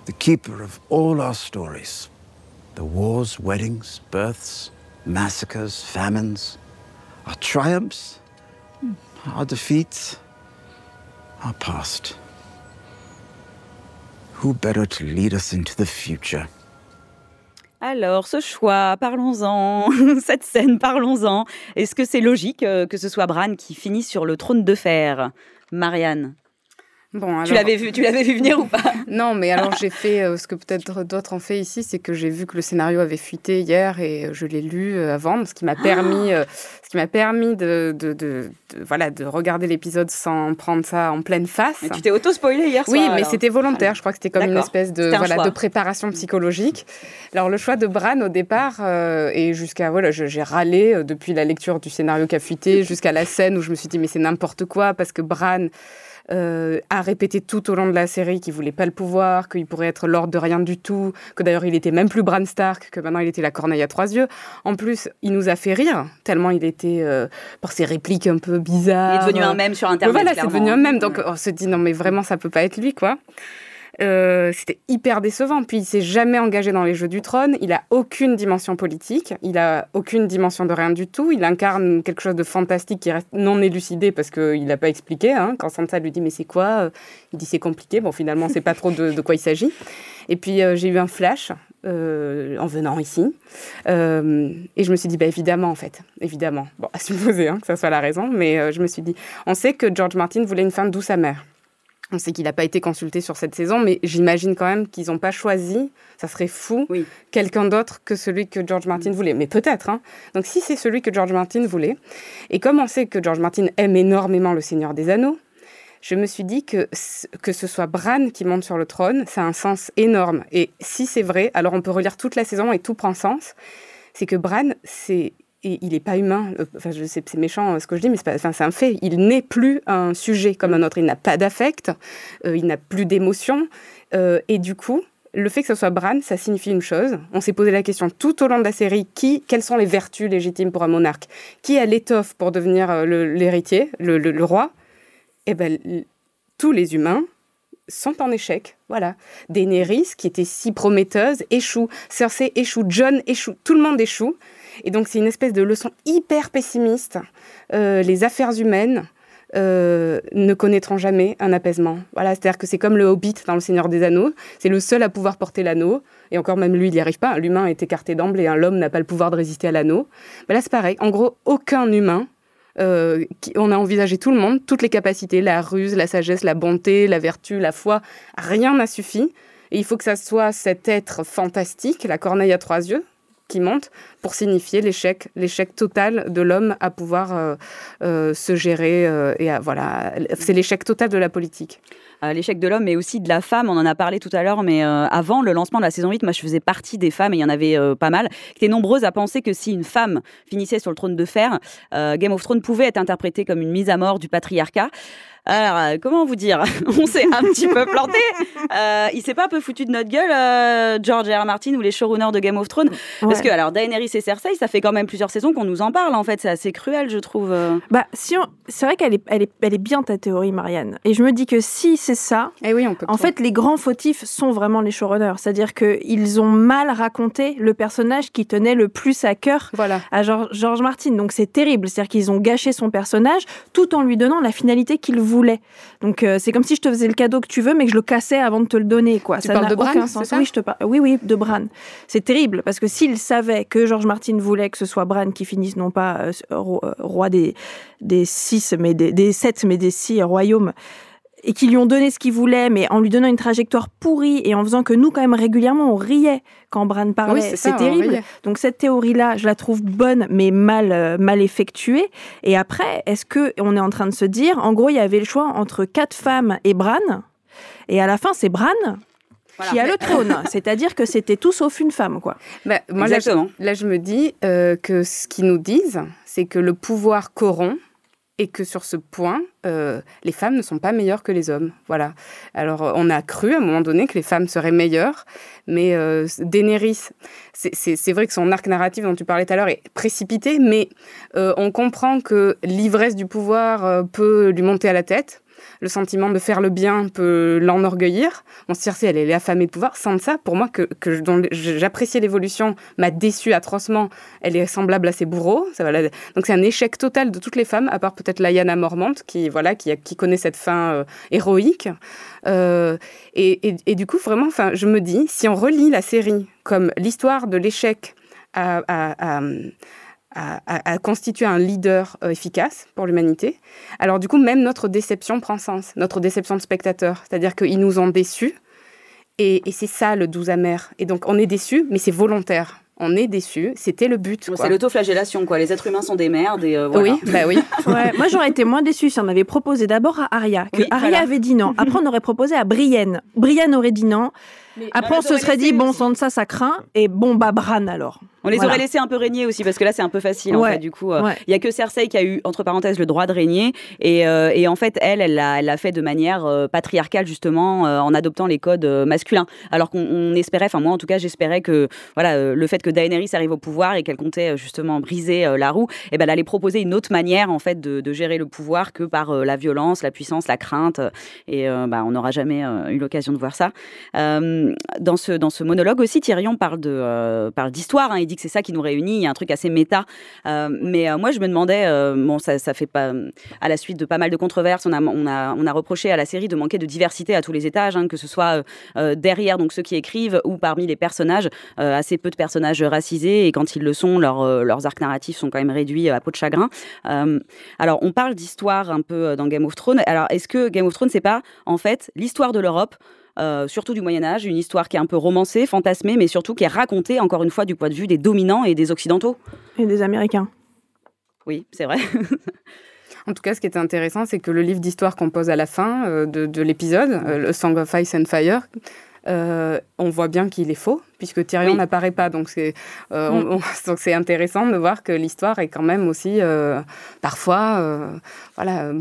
the keeper of all our stories the wars, weddings, births, massacres, famines, our triumphs, our defeats, our past. Who better to lead us into the future? Alors, ce choix, parlons-en. [laughs] Cette scène, parlons-en. Est-ce que c'est logique euh, que ce soit Bran qui finisse sur le trône de fer? Marianne tu l'avais vu, tu l'avais vu venir ou pas [laughs] Non, mais alors j'ai fait euh, ce que peut-être d'autres ont fait ici, c'est que j'ai vu que le scénario avait fuité hier et euh, je l'ai lu euh, avant, ce qui m'a permis, ce qui m'a permis de, de, de, voilà, de regarder l'épisode sans prendre ça en pleine face. tu t'es auto-spoilé hier soir. Oui, mais c'était volontaire. Je crois que c'était comme une espèce de, voilà, de préparation psychologique. Alors le choix de Bran au départ et jusqu'à voilà, j'ai râlé depuis la lecture du scénario qui a fuité [laughs] jusqu'à la scène où je me suis dit mais c'est n'importe quoi parce que Bran euh, a répété tout au long de la série qu'il voulait pas le pouvoir, qu'il pourrait être lord de rien du tout, que d'ailleurs il était même plus Bran Stark, que maintenant il était la corneille à trois yeux. En plus, il nous a fait rire, tellement il était, euh, par ses répliques un peu bizarres. Il est devenu un mème sur Internet. Voilà, c'est devenu un mème, donc on se dit non mais vraiment ça peut pas être lui, quoi. Euh, c'était hyper décevant. Puis il s'est jamais engagé dans les Jeux du Trône. Il a aucune dimension politique. Il a aucune dimension de rien du tout. Il incarne quelque chose de fantastique qui reste non élucidé parce qu'il n'a pas expliqué. Hein. Quand Sansa lui dit mais c'est quoi Il dit c'est compliqué. Bon finalement c'est pas trop de, quoi il s'agit. Et puis euh, j'ai eu un flash euh, en venant ici. et je me suis dit, bah, évidemment, en fait, évidemment. Bon, à supposer hein, que ça soit la raison, mais je me suis dit, on sait que George Martin voulait une fin douce amère. On sait qu'il n'a pas été consulté sur cette saison, mais j'imagine quand même qu'ils n'ont pas choisi, ça serait fou, quelqu'un d'autre que celui que George Martin voulait. Mais peut-être. Hein. Donc si c'est celui que George Martin voulait, et comme on sait que George Martin aime énormément le Seigneur des Anneaux, je me suis dit que que ce soit Bran qui monte sur le trône, ça a un sens énorme. Et si c'est vrai, alors on peut relire toute la saison et tout prend sens. C'est que Bran, c'est il n'est pas humain. Euh, enfin, je sais, c'est méchant euh, ce que je dis, mais c'est, un fait. Il n'est plus un sujet comme un autre. Il n'a pas d'affect, euh, il n'a plus d'émotion. et du coup, le fait que ce soit Bran, ça signifie une chose. On s'est posé la question tout au long de la série qui, quelles sont les vertus légitimes pour un monarque? Qui a l'étoffe pour devenir l'héritier, le, roi? Eh ben, tous les humains sont en échec. Voilà. Daenerys, qui était si prometteuse, échoue. Cersei échoue. John échoue. Tout le monde échoue. Et donc c'est une espèce de leçon hyper pessimiste. Euh, les affaires humaines euh, ne connaîtront jamais un apaisement. Voilà, c'est-à-dire que c'est comme le Hobbit dans Le Seigneur des Anneaux. C'est le seul à pouvoir porter l'anneau. Et encore même lui, il n'y arrive pas. L'humain est écarté d'emblée. Hein. L'homme n'a pas le pouvoir de résister à l'anneau. Là, c'est pareil. En gros, aucun humain euh, on a envisagé tout le monde, toutes les capacités, la ruse, la sagesse, la bonté, la vertu, la foi, rien n'a suffi. Et il faut que ça soit cet être fantastique, la corneille à trois yeux, qui monte pour signifier l'échec, l'échec total de l'homme à pouvoir euh, euh, se gérer et voilà, c'est l'échec total de la politique. L'échec de l'homme, mais aussi de la femme. On en a parlé tout à l'heure, mais avant le lancement de la saison 8, moi je faisais partie des femmes, et il y en avait pas mal, qui étaient nombreuses à penser que si une femme finissait sur le trône de fer, Game of Thrones pouvait être interprété comme une mise à mort du patriarcat. Alors, euh, comment vous dire? [laughs] On s'est un petit peu planté. Euh, il s'est pas un peu foutu de notre gueule, euh, George R. Martin ou les showrunners de Game of Thrones? Parce que, alors, Daenerys et Cersei, ça fait quand même plusieurs saisons qu'on nous en parle, en fait. C'est assez cruel, je trouve. Bah, si on... c'est vrai qu'elle est, elle est, elle est bien ta théorie, Marianne. Et je me dis que si c'est ça, eh oui, on peut en fait, les grands fautifs sont vraiment les showrunners. C'est-à-dire qu'ils ont mal raconté le personnage qui tenait le plus à cœur voilà. à George, George Martin. Donc, c'est terrible. C'est-à-dire qu'ils ont gâché son personnage tout en lui donnant la finalité qu'il voulait Donc euh, c'est comme si je te faisais le cadeau que tu veux, mais que je le cassais avant de te le donner. Quoi. Tu ça parles n'a de Bran, sens. ça Oui, je te par- oui, oui, de Bran. C'est terrible parce que s'il savait que George Martin voulait que ce soit Bran qui finisse non pas euh, euh, roi des, des six, mais des, des sept, mais des six royaumes, et qu'ils lui ont donné ce qu'il voulait, mais en lui donnant une trajectoire pourrie et en faisant que nous, quand même, régulièrement, on riait quand Bran parlait. Oui, c'est terrible. Donc cette théorie-là, je la trouve bonne, mais mal, euh, mal effectuée. Et après, est-ce que on est en train de se dire, en gros, il y avait le choix entre quatre femmes et Bran, et à la fin, c'est Bran qui a le trône. [laughs] C'est-à-dire que c'était tout sauf une femme, quoi. Bah, moi, là je, Exactement. là, je me dis euh, que ce qu'ils nous disent, c'est que le pouvoir corrompt et que sur ce point, euh, les femmes ne sont pas meilleures que les hommes. Voilà. Alors, euh, on a cru à un moment donné que les femmes seraient meilleures, mais euh, Daenerys, c'est- vrai que son arc narratif dont tu parlais tout à l'heure est précipité, mais euh, on comprend que l'ivresse du pouvoir peut lui monter à la tête. Le sentiment de faire le bien peut l'enorgueillir. Bon, Cersei, elle est affamée de pouvoir. Sansa, pour moi, que, dont j'appréciais l'évolution, m'a déçue atrocement. Elle est semblable à ses bourreaux. Ça Donc c'est un échec total de toutes les femmes, à part peut-être Lyanna Mormont, qui, voilà, qui, connaît cette fin euh, héroïque. Euh, et, du coup, vraiment, je me dis, si on relit la série comme l'histoire de l'échec à- à- à- à constituer un leader euh, efficace pour l'humanité, alors du coup, même notre déception prend sens, notre déception de spectateur. C'est-à-dire qu'ils nous ont déçus, et, et c'est ça le doux amer. Et donc, on est déçus, mais c'est volontaire. On est déçus, c'était le but. C'est l'autoflagellation, quoi. Les êtres humains sont des merdes et euh, voilà. Oui, bah oui. [laughs] Ouais, moi j'aurais été moins déçue si on avait proposé d'abord à Arya, que Oui, Arya voilà. avait dit non. Après on aurait proposé à Brienne. Brienne aurait dit non. Après on se serait dit bon sang de ça ça craint et bon bah Bran alors. On les Voilà. aurait laissés un peu régner aussi parce que là c'est un peu facile en fait du coup euh, il ouais. y a que Cersei qui a eu entre parenthèses le droit de régner et, euh, et en fait elle elle l'a fait de manière euh, patriarcale justement euh, en adoptant les codes masculins alors qu'on on espérait enfin moi en tout cas j'espérais que voilà le fait que Daenerys arrive au pouvoir et qu'elle comptait justement briser la roue et ben elle allait proposer une autre manière en fait de, de gérer le pouvoir que par la violence la puissance la crainte et bah, on n'aura jamais eu l'occasion de voir ça dans ce dans ce monologue aussi, Tyrion parle d'histoire. hein. il dit c'est ça qui nous réunit. Il y a un truc assez méta. Euh, mais euh, moi, je me demandais, euh, bon, ça, fait pas à la suite de pas mal de controverses. On a on a on a reproché à la série de manquer de diversité à tous les étages, hein, que ce soit derrière donc ceux qui écrivent ou parmi les personnages. assez peu de personnages racisés et quand ils le sont, leurs arcs narratifs sont quand même réduits à peau de chagrin. Alors, on parle d'histoire un peu dans Game of Thrones. Alors, est-ce que Game of Thrones, c'est pas en fait l'histoire de l'Europe euh, surtout du Moyen Âge, une histoire qui est un peu romancée, fantasmée, mais surtout qui est racontée, encore une fois, du point de vue des dominants et des Occidentaux. Et des Américains. Oui, c'est vrai. En tout cas, ce qui est intéressant, c'est que le livre d'histoire qu'on pose à la fin euh, de, de l'épisode, euh, le Song of Ice and Fire, euh, on voit bien qu'il est faux, puisque Tyrion Oui. n'apparaît pas. Donc c'est euh, [laughs] c'est intéressant de voir que l'histoire est quand même aussi euh, parfois euh, voilà,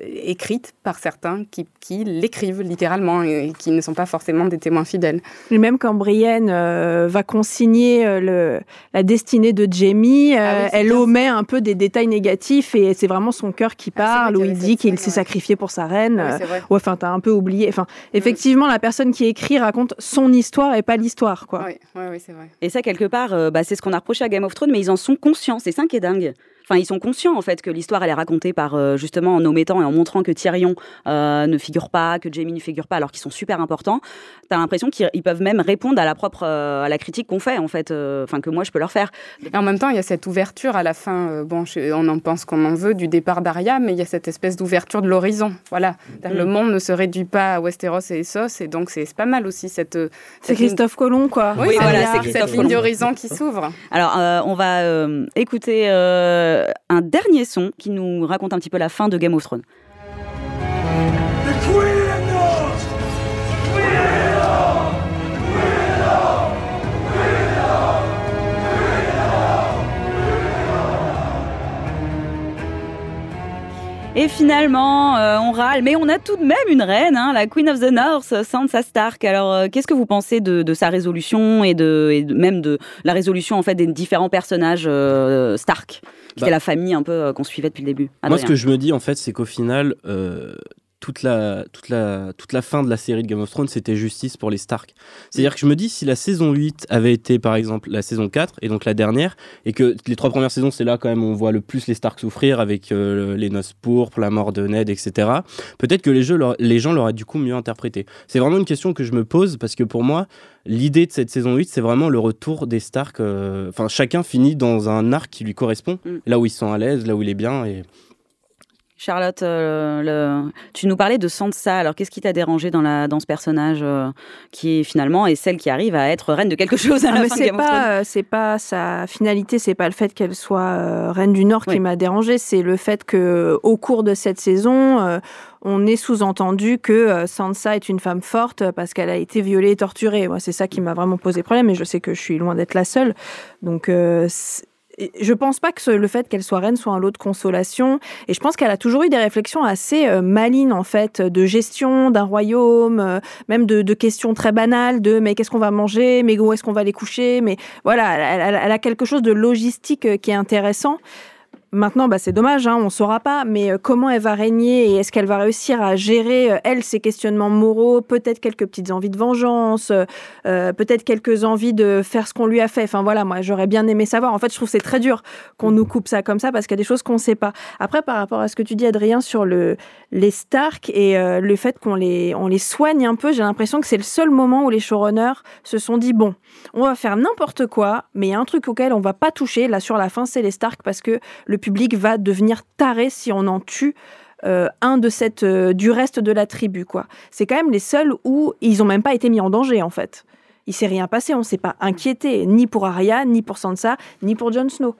euh, écrite par certains qui, qui l'écrivent littéralement et qui ne sont pas forcément des témoins fidèles. Et même quand Brienne euh, va consigner euh, le, la destinée de Jamie, euh, Ah oui, elle bien. omet un peu des détails négatifs et c'est vraiment son cœur qui Ah, parle, où il dit qu'il s'est ouais. sacrifié pour sa reine. Ah oui. Ouais, enfin, t'as un peu oublié. Enfin, effectivement, la personne qui écrit raconte son histoire et pas l'histoire, quoi. Oui, oui, oui, c'est vrai. Et ça, quelque part, euh, bah, c'est ce qu'on a reproché à Game of Thrones, mais ils en sont conscients. C'est ça qui est dingue. Enfin, ils sont conscients en fait que l'histoire elle est racontée par euh, justement en omettant et en montrant que Tyrion euh, ne figure pas, que Jaime ne figure pas, alors qu'ils sont super importants. T'as l'impression qu'ils ils peuvent même répondre à la propre euh, à la critique qu'on fait en fait, euh, enfin que moi je peux leur faire. Et en même temps, il y a cette ouverture à la fin. euh, bon, je- on en pense qu'on en veut du départ d'Aria, mais il y a cette espèce d'ouverture de l'horizon. Voilà. C'est-à-dire Mm. Le monde ne se réduit pas à Westeros et Essos, et donc c'est pas mal aussi cette. C'est Christophe Colomb, quoi. Oui, voilà, c'est Christophe cette ligne d'horizon qui s'ouvre. Alors, euh, on va euh, écouter euh, un dernier son qui nous raconte un petit peu la fin de Game of Thrones. Et finalement, euh, on râle, mais on a tout de même une reine, hein, la Queen of the North, Sansa Stark. Alors, euh, qu'est-ce que vous pensez de, de sa résolution et, de, et de- même de la résolution en fait des différents personnages euh, Stark, qui Bah. est la famille un peu qu'on suivait depuis le début Moi, ce que je me dis, en fait, c'est qu'au final, toute la, toute, la, toute la fin de la série de Game of Thrones, c'était justice pour les Stark. C'est-à-dire que je me dis, si la saison 8 avait été, par exemple, la saison 4, et donc la dernière, et que les trois premières saisons, c'est là quand même on voit le plus les Stark souffrir avec euh, les noces pourpres, la mort de Ned, etc., peut-être que les, jeux, les gens l'auraient du coup mieux interprété. C'est vraiment une question que je me pose, parce que pour moi, l'idée de cette saison 8, c'est vraiment le retour des Stark. euh, Enfin, chacun finit dans un arc qui lui correspond, Mm. là où ils sont à l'aise, là où il est bien, et... Charlotte, euh, le- tu nous parlais de Sansa. Alors, qu'est-ce qui t'a dérangé dans, la, dans ce personnage euh, qui finalement est celle qui arrive à être reine de quelque [laughs] chose à Ah, la mais fin de c'est pas, euh, c'est pas sa finalité, c'est pas le fait qu'elle soit euh, reine du Nord Oui. qui m'a dérangé, c'est le fait que au cours de cette saison, on est sous-entendu que Sansa est une femme forte parce qu'elle a été violée et torturée. Moi, c'est ça qui m'a vraiment posé problème, et je sais que je suis loin d'être la seule. Donc, je pense pas que le fait qu'elle soit reine soit un lot de consolation. Et je pense qu'elle a toujours eu des réflexions assez euh, malines, en fait, de gestion d'un royaume, euh, même de, de questions très banales, de mais qu'est-ce qu'on va manger, mais où est-ce qu'on va les coucher, mais voilà, elle, elle- elle a quelque chose de logistique euh, qui est intéressant. Maintenant, bah, c'est dommage, hein, on ne saura pas, mais euh, comment elle va régner et est-ce qu'elle va réussir à gérer, euh, elle, ses questionnements moraux, peut-être quelques petites envies de vengeance, euh, peut-être quelques envies de faire ce qu'on lui a fait? Enfin voilà, moi, j'aurais bien aimé savoir. En fait, je trouve que c'est très dur qu'on nous coupe ça comme ça parce qu'il y a des choses qu'on ne sait pas. Après, par rapport à ce que tu dis, Adrien, sur le, les Stark et le fait qu'on les, on les soigne un peu, j'ai l'impression que c'est le seul moment où les showrunners se sont dit, bon, on va faire n'importe quoi, mais il y a un truc auquel on va pas toucher. Là, sur la fin, c'est les Stark parce que le public va devenir taré si on en tue euh, un de cette, euh, du reste de la tribu. quoi. C'est quand même les seuls où ils ont même pas été mis en danger, en fait. Il s'est rien passé, on s'est pas inquiété, ni pour Arya, ni pour Sansa, ni pour Jon Snow.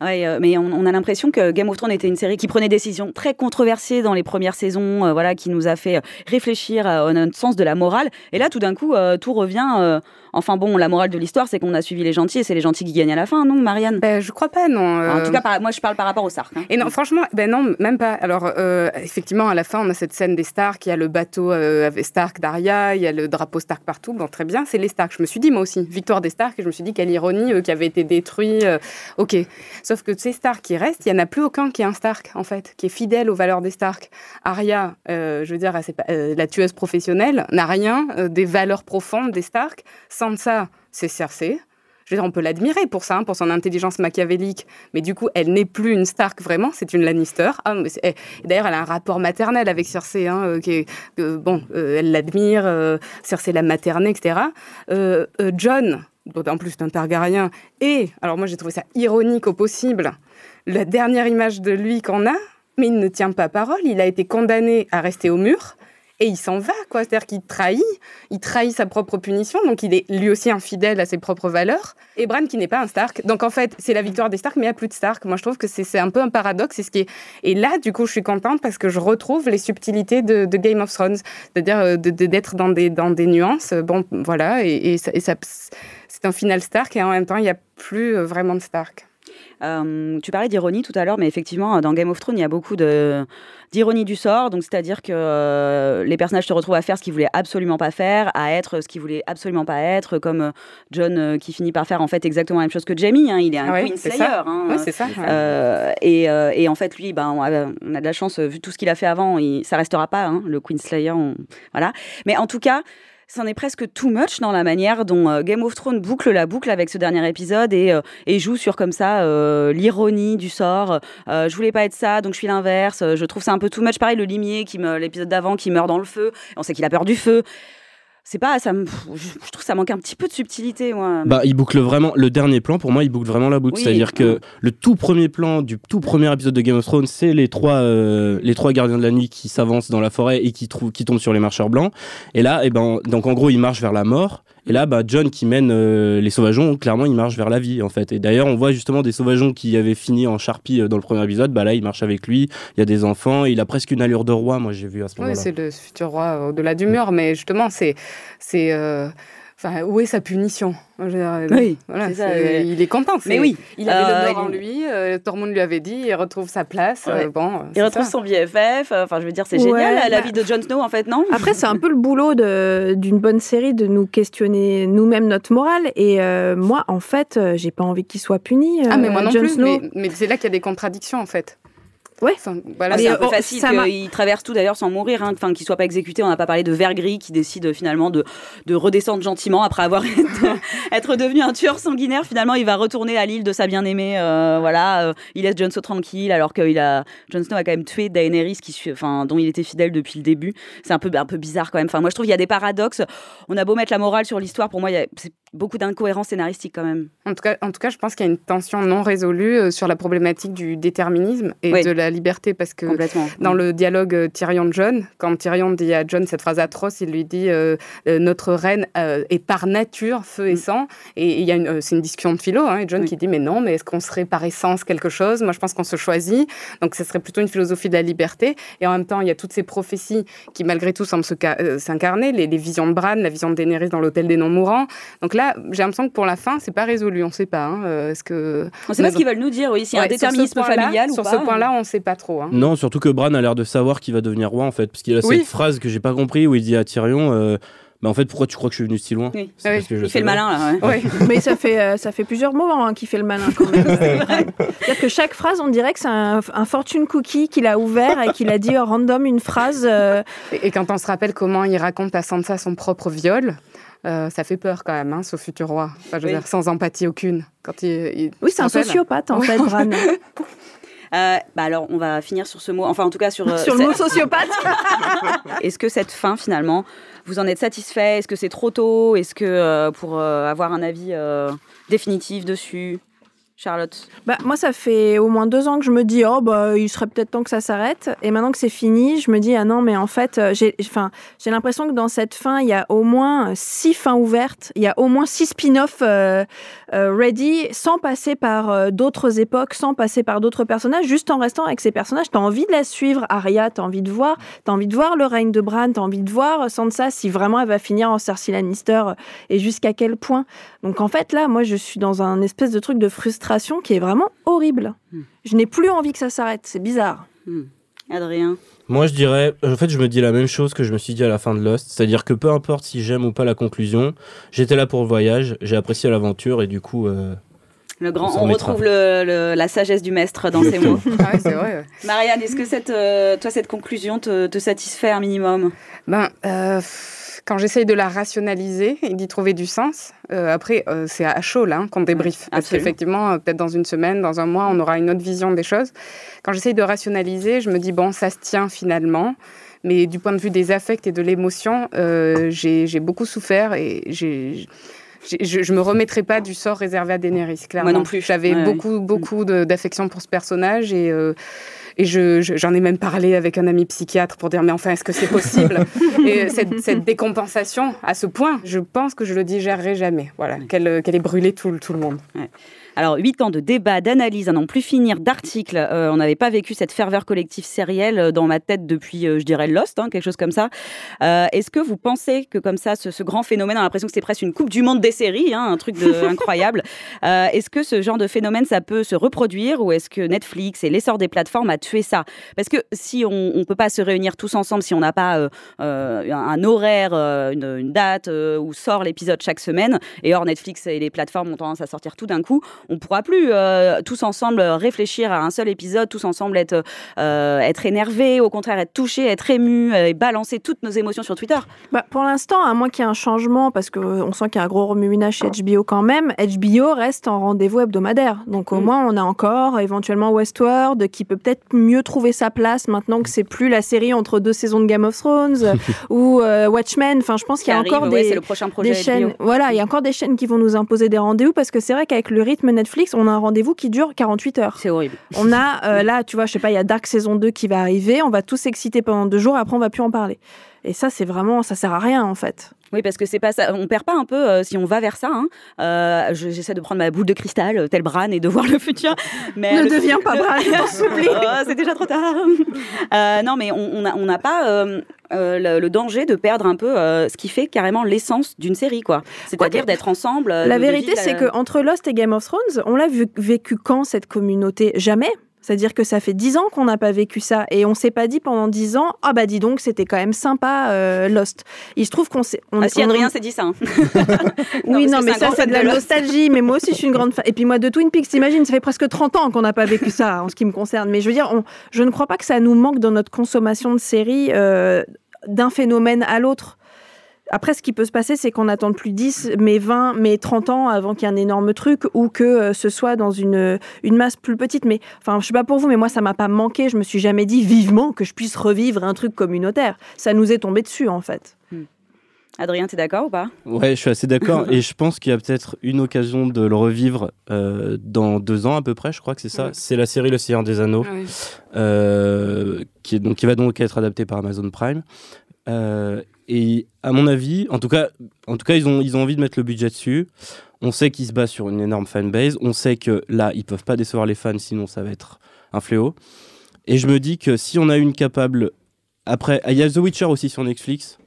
Ouais, euh, mais on, a l'impression que Game of Thrones était une série qui prenait des décisions très controversées dans les premières saisons, voilà, qui nous a fait réfléchir à, à notre sens de la morale. Et là, tout d'un coup, tout revient. Enfin bon, la morale de l'histoire, c'est qu'on a suivi les gentils et c'est les gentils qui gagnent à la fin, non, Marianne? Ben, je crois pas, non. En euh, tout cas, par- moi, je parle par rapport au Sark. hein. Et non, franchement, ben non, même pas. Alors, euh, effectivement, à la fin, on a cette scène des Stark, il y a le bateau euh, avec Stark d'Arya, il y a le drapeau Stark partout. Bon, très bien, c'est les Stark. Je me suis dit, moi aussi, victoire des Stark, et je me suis dit, quelle ironie, eux qui avaient été détruits. euh, ok. Sauf que ces Stark qui restent, il n'y en a plus aucun qui est un Stark, en fait, qui est fidèle aux valeurs des Stark. Arya, je veux dire, la tueuse professionnelle, n'a rien des valeurs profondes des Stark. Sansa, c'est Cersei. Je veux dire, on peut l'admirer pour ça, hein, pour son intelligence machiavélique, mais du coup, elle n'est plus une Stark vraiment, c'est une Lannister. Ah, eh, D'ailleurs, elle a un rapport maternel avec Cersei, hein, euh, qui est, euh, bon, euh, elle l'admire, Cersei l'a maternée, etc. John, en plus d'un Targaryen, et, alors moi j'ai trouvé ça ironique au possible, la dernière image de lui qu'on a, mais il ne tient pas parole, il a été condamné à rester au mur. Et il s'en va, quoi. C'est-à-dire qu'il trahit, il trahit sa propre punition, donc il est lui aussi infidèle à ses propres valeurs. Et Bran qui n'est pas un Stark. Donc en fait, c'est la victoire des Stark, mais il n'y a plus de Stark. Moi, je trouve que c'est un peu un paradoxe. c'est ce qui est... Et là, du coup, je suis contente parce que je retrouve les subtilités de, Game of Thrones, c'est-à-dire euh, d'être dans des, nuances. Bon, voilà, et, et et ça- c'est un final Stark, et en même temps, il n'y a plus euh, vraiment de Stark. Euh, tu parlais d'ironie tout à l'heure, mais effectivement, dans Game of Thrones, il y a beaucoup d'ironie du sort. Donc, c'est-à-dire que euh, les personnages se retrouvent à faire ce qu'ils voulaient absolument pas faire, à être ce qu'ils voulaient absolument pas être, comme euh, John euh, qui finit par faire en fait exactement la même chose que Jamie. hein. il est un Ah ouais, Queen Slayer. hein. Ouais, c'est ça. ouais. Et, et en fait, lui, ben, on a, on a de la chance, vu tout ce qu'il a fait avant, il, ça restera pas, hein, le Queen Slayer. on- voilà. Mais en tout cas, c'en est presque too much dans la manière dont euh, Game of Thrones boucle la boucle avec ce dernier épisode et, euh, joue sur comme ça euh, l'ironie du sort. Je voulais pas être ça, donc je suis l'inverse. Je trouve ça un peu too much. Pareil, le limier, qui l'épisode d'avant, qui meurt dans le feu. On sait qu'il a peur du feu. C'est pas, ça me, je trouve que ça manque un petit peu de subtilité, moi. Bah, il boucle vraiment le dernier plan. Pour moi, il boucle vraiment la boucle. Oui. C'est-à-dire que le tout premier plan du tout premier épisode de Game of Thrones, c'est les trois euh, les trois gardiens de la nuit qui s'avancent dans la forêt et qui trouvent qui tombent sur les marcheurs blancs. Et là, et ben donc en gros, ils marchent vers la mort. Et là, bah, John qui mène euh, les sauvageons, clairement, il marche vers la vie en fait. Et d'ailleurs, on voit justement des sauvageons qui avaient fini en charpie euh, dans le premier épisode. Bah là, il marche avec lui. Il y a des enfants. Il a presque une allure de roi. Moi, j'ai vu à ce Oui, moment-là. c'est le futur roi au-delà du mur, mais justement, c'est. c'est euh, Enfin, où est sa punition Je veux dire, euh, Oui, voilà, ça. Il est content. Mais oui, Il avait euh, le nord en lui, euh, Tormund lui avait dit, il retrouve sa place. Ouais. euh, bon, Il retrouve ça. son BFF. euh, Enfin, je veux dire, c'est Ouais, génial la, la bah- vie de Jon Snow, en fait, non? Après, c'est un peu le boulot d'une bonne série de nous questionner nous-mêmes notre morale. Et euh, moi, en fait, j'ai pas envie qu'il soit puni. Ah, mais moi non plus. Snow. Mais, mais c'est là qu'il y a des contradictions, en fait. Ouais. Enfin, voilà, Ah, c'est un peu oh, facile qu'il traverse tout d'ailleurs sans mourir, hein. enfin qu'il soit pas exécuté. On n'a pas parlé de Vergris qui décide finalement de, de redescendre gentiment après avoir [laughs] été- être devenu un tueur sanguinaire. Finalement, il va retourner à l'île de sa bien-aimée. euh, voilà, euh, il laisse Jon Snow tranquille alors que il a Jon Snow a quand même tué Daenerys, qui, suit- enfin, dont il était fidèle depuis le début. C'est un peu un peu bizarre quand même. Enfin, moi je trouve qu'il y a des paradoxes. On a beau mettre la morale sur l'histoire, pour moi, il y a c'est beaucoup d'incohérences scénaristiques quand même. En tout, cas, en tout cas, je pense qu'il y a une tension non résolue euh, sur la problématique du déterminisme et Oui. de la liberté, parce que dans le dialogue euh, Tyrion-John, quand Tyrion dit à John cette phrase atroce, il lui dit euh, euh, Notre reine euh, est par nature feu et sang. Et il y a c'est une discussion de philo, hein, et John Mm. Oui. qui dit Mais non, mais est-ce qu'on serait par essence quelque chose? Moi, je pense qu'on se choisit. Donc, ce serait plutôt une philosophie de la liberté. Et en même temps, il y a toutes ces prophéties qui, malgré tout, semblent se ca- s'incarner les, les visions de Bran, la vision de Daenerys dans l'hôtel des non-mourants. Donc là, j'ai l'impression que pour la fin, c'est pas résolu. On sait pas. hein, euh, est-ce que On sait pas ce qu'ils veulent nous dire, oui, s'il y a un Ouais, ce déterminisme familial ou Sur pas. ce point-là, on sait pas trop. hein. Non, surtout que Bran a l'air de savoir qu'il va devenir roi en fait, parce qu'il a Oui. cette phrase que j'ai pas compris où il dit à Tyrion euh, bah en fait pourquoi tu crois que je suis venu si loin? Oui. C'est Oui. parce que je Il fait le malin là. ouais. Ouais. [laughs] Mais ça fait, euh, ça fait plusieurs moments hein, qu'il fait le malin quand même. [laughs] C'est-à-dire que chaque phrase, on dirait que c'est un, un fortune cookie qu'il a ouvert et qu'il a dit au random une phrase. euh, Et, et quand on se rappelle comment il raconte à Sansa son propre viol, euh, ça fait peur quand même, hein, ce futur roi. Enfin, je veux Oui. dire, sans empathie aucune. Quand il, il Oui, c'est un sociopathe en fait, Bran. [laughs] Euh, bah alors, on va finir sur ce mot. Enfin, en tout cas, sur. euh, Sur le mot sociopathe. [laughs] Est-ce que cette fin, finalement, vous en êtes satisfait? Est-ce que c'est trop tôt? Est-ce que euh, pour euh, avoir un avis euh, définitif dessus? Charlotte Bah, moi, ça fait au moins deux ans que je me dis, oh, bah, il serait peut-être temps que ça s'arrête. Et maintenant que c'est fini, je me dis, ah non, mais en fait, euh, j'ai l'impression que dans cette fin, il y a au moins six fins ouvertes, il y a au moins six spin-offs euh, euh, ready, sans passer par d'autres époques, sans passer par d'autres personnages, juste en restant avec ces personnages. T'as envie de la suivre, Arya, t'as envie de voir, t'as envie de voir le règne de Bran, t'as envie de voir Sansa si vraiment elle va finir en Cersei Lannister et jusqu'à quel point. Donc en fait, là, moi, je suis dans un espèce de truc de frustration qui est vraiment horrible. Hmm. Je n'ai plus envie que ça s'arrête, c'est bizarre. Adrien Moi je dirais, en fait je me dis la même chose que je me suis dit à la fin de Lost, c'est-à-dire que peu importe si j'aime ou pas la conclusion, j'étais là pour le voyage, j'ai apprécié l'aventure et du coup euh, le grand, On retrouve le- le- la sagesse du maître dans ces mots. [laughs] Ah ouais, c'est vrai. ouais. Marianne, est-ce que cette, euh, toi, cette conclusion te, te satisfait un minimum? Ben, euh, quand j'essaye de la rationaliser et d'y trouver du sens, euh, après, euh, c'est à chaud là hein, qu'on débriefe. Parce qu'effectivement, euh, peut-être dans une semaine, dans un mois, on aura une autre vision des choses. Quand j'essaye de rationaliser, je me dis, bon, ça se tient finalement. Mais du point de vue des affects et de l'émotion, j'ai beaucoup souffert et j'ai. Je, je me remettrai pas du sort réservé à Daenerys, clairement. non plus. J'avais Ouais, ouais. beaucoup, beaucoup d'affection pour ce personnage et, euh, et je- je- j'en ai même parlé avec un ami psychiatre pour dire mais enfin est-ce que c'est possible [laughs] Et cette, cette décompensation à ce point, je pense que je le digérerai jamais. Voilà, qu'elle qu'elle ait brûlé tout, tout le monde. Alors, huit ans de débat, d'analyse, à n'en plus finir, d'articles. Euh, on n'avait pas vécu cette ferveur collective sérielle euh, dans ma tête depuis, euh, je dirais, Lost, hein, quelque chose comme ça. Euh, Est-ce que vous pensez que, comme ça, ce, ce grand phénomène, on a l'impression que c'est presque une Coupe du Monde des séries, hein, un truc de, [laughs] incroyable. Euh, est-ce que ce genre de phénomène, ça peut se reproduire ou est-ce que Netflix et l'essor des plateformes a tué ça? Parce que si on ne peut pas se réunir tous ensemble, si on n'a pas euh, euh, un, horaire, une, une date où sort l'épisode chaque semaine, et or Netflix et les plateformes ont tendance à sortir tout d'un coup, on pourra plus euh, tous ensemble réfléchir à un seul épisode, tous ensemble être, euh, être énervés, au contraire être touchés, être émus euh, et balancer toutes nos émotions sur Twitter. Bah, pour l'instant, à moins qu'il y ait un changement, parce qu'on sent qu'il y a un gros remue-ménage chez HBO quand même, HBO reste en rendez-vous hebdomadaire. Donc au Mm. moins, on a encore éventuellement Westworld qui peut peut-être mieux trouver sa place maintenant que c'est plus la série entre deux saisons de Game of Thrones [laughs] ou euh, Watchmen. Enfin, je pense qu'il y a encore ouais, des, c'est le prochain projet des chaînes. Voilà, il y a encore des chaînes qui vont nous imposer des rendez-vous parce que c'est vrai qu'avec le rythme Netflix, on a un rendez-vous qui dure 48 heures. C'est horrible. On a euh, [laughs] là, tu vois, je sais pas, il y a Dark saison 2 qui va arriver, on va tous s'exciter pendant deux jours, après on va plus en parler. Et ça, c'est vraiment, ça sert à rien en fait. Oui, parce que c'est pas ça. On perd pas un peu euh, si on va vers ça. hein. Euh, je- J'essaie de prendre ma boule de cristal, euh, tel Bran, et de [laughs] voir le futur. Mais Ne le- deviens pas Bran. [laughs] Oh, c'est déjà trop tard. Euh, non, mais on n'a on pas le, le danger de perdre un peu ce qui fait carrément l'essence d'une série, quoi. C'est-à-dire d'être ensemble. La vérité, c'est que entre Lost et Game of Thrones, on l'a vécu quand cette communauté? Jamais. C'est-à-dire que ça fait dix ans qu'on n'a pas vécu ça et on s'est pas dit pendant dix ans ah bah dis donc c'était quand même sympa euh, Lost. Il se trouve qu'on s'est on Ah si on- Adrien s'est dit ça. hein. [laughs] oui, non, mais ça, c'est de la nostalgie. Mais moi aussi, je suis une grande fan. Et puis moi, de Twin Peaks, t'imagines, ça fait presque 30 ans qu'on n'a pas vécu ça, en ce qui me concerne. Mais je veux dire, on- je ne crois pas que ça nous manque dans notre consommation de séries euh, d'un phénomène à l'autre. Après, ce qui peut se passer, c'est qu'on n'attende plus 10, mais 20, mais 30 ans avant qu'il y ait un énorme truc ou que euh, ce soit dans une, une masse plus petite. Mais enfin, je sais pas pour vous, mais moi, ça m'a pas manqué. Je me suis jamais dit vivement que je puisse revivre un truc communautaire. Ça nous est tombé dessus, en fait. Adrien, t'es d'accord ou pas? Ouais, je suis assez d'accord. [laughs] et je pense qu'il y a peut-être une occasion de le revivre euh, dans deux ans à peu près, je crois que c'est ça. Ouais. C'est la série Le Seigneur des Anneaux, euh, qui, est, donc, qui va donc être adaptée par Amazon Prime. Euh, et à mon avis, en tout cas, en tout cas ils, ont, ils ont envie de mettre le budget dessus. On sait qu'ils se basent sur une énorme fanbase. On sait que là, ils peuvent pas décevoir les fans, sinon ça va être un fléau. Et je me dis que si on a une capable. Après, il y a The Witcher aussi sur Netflix.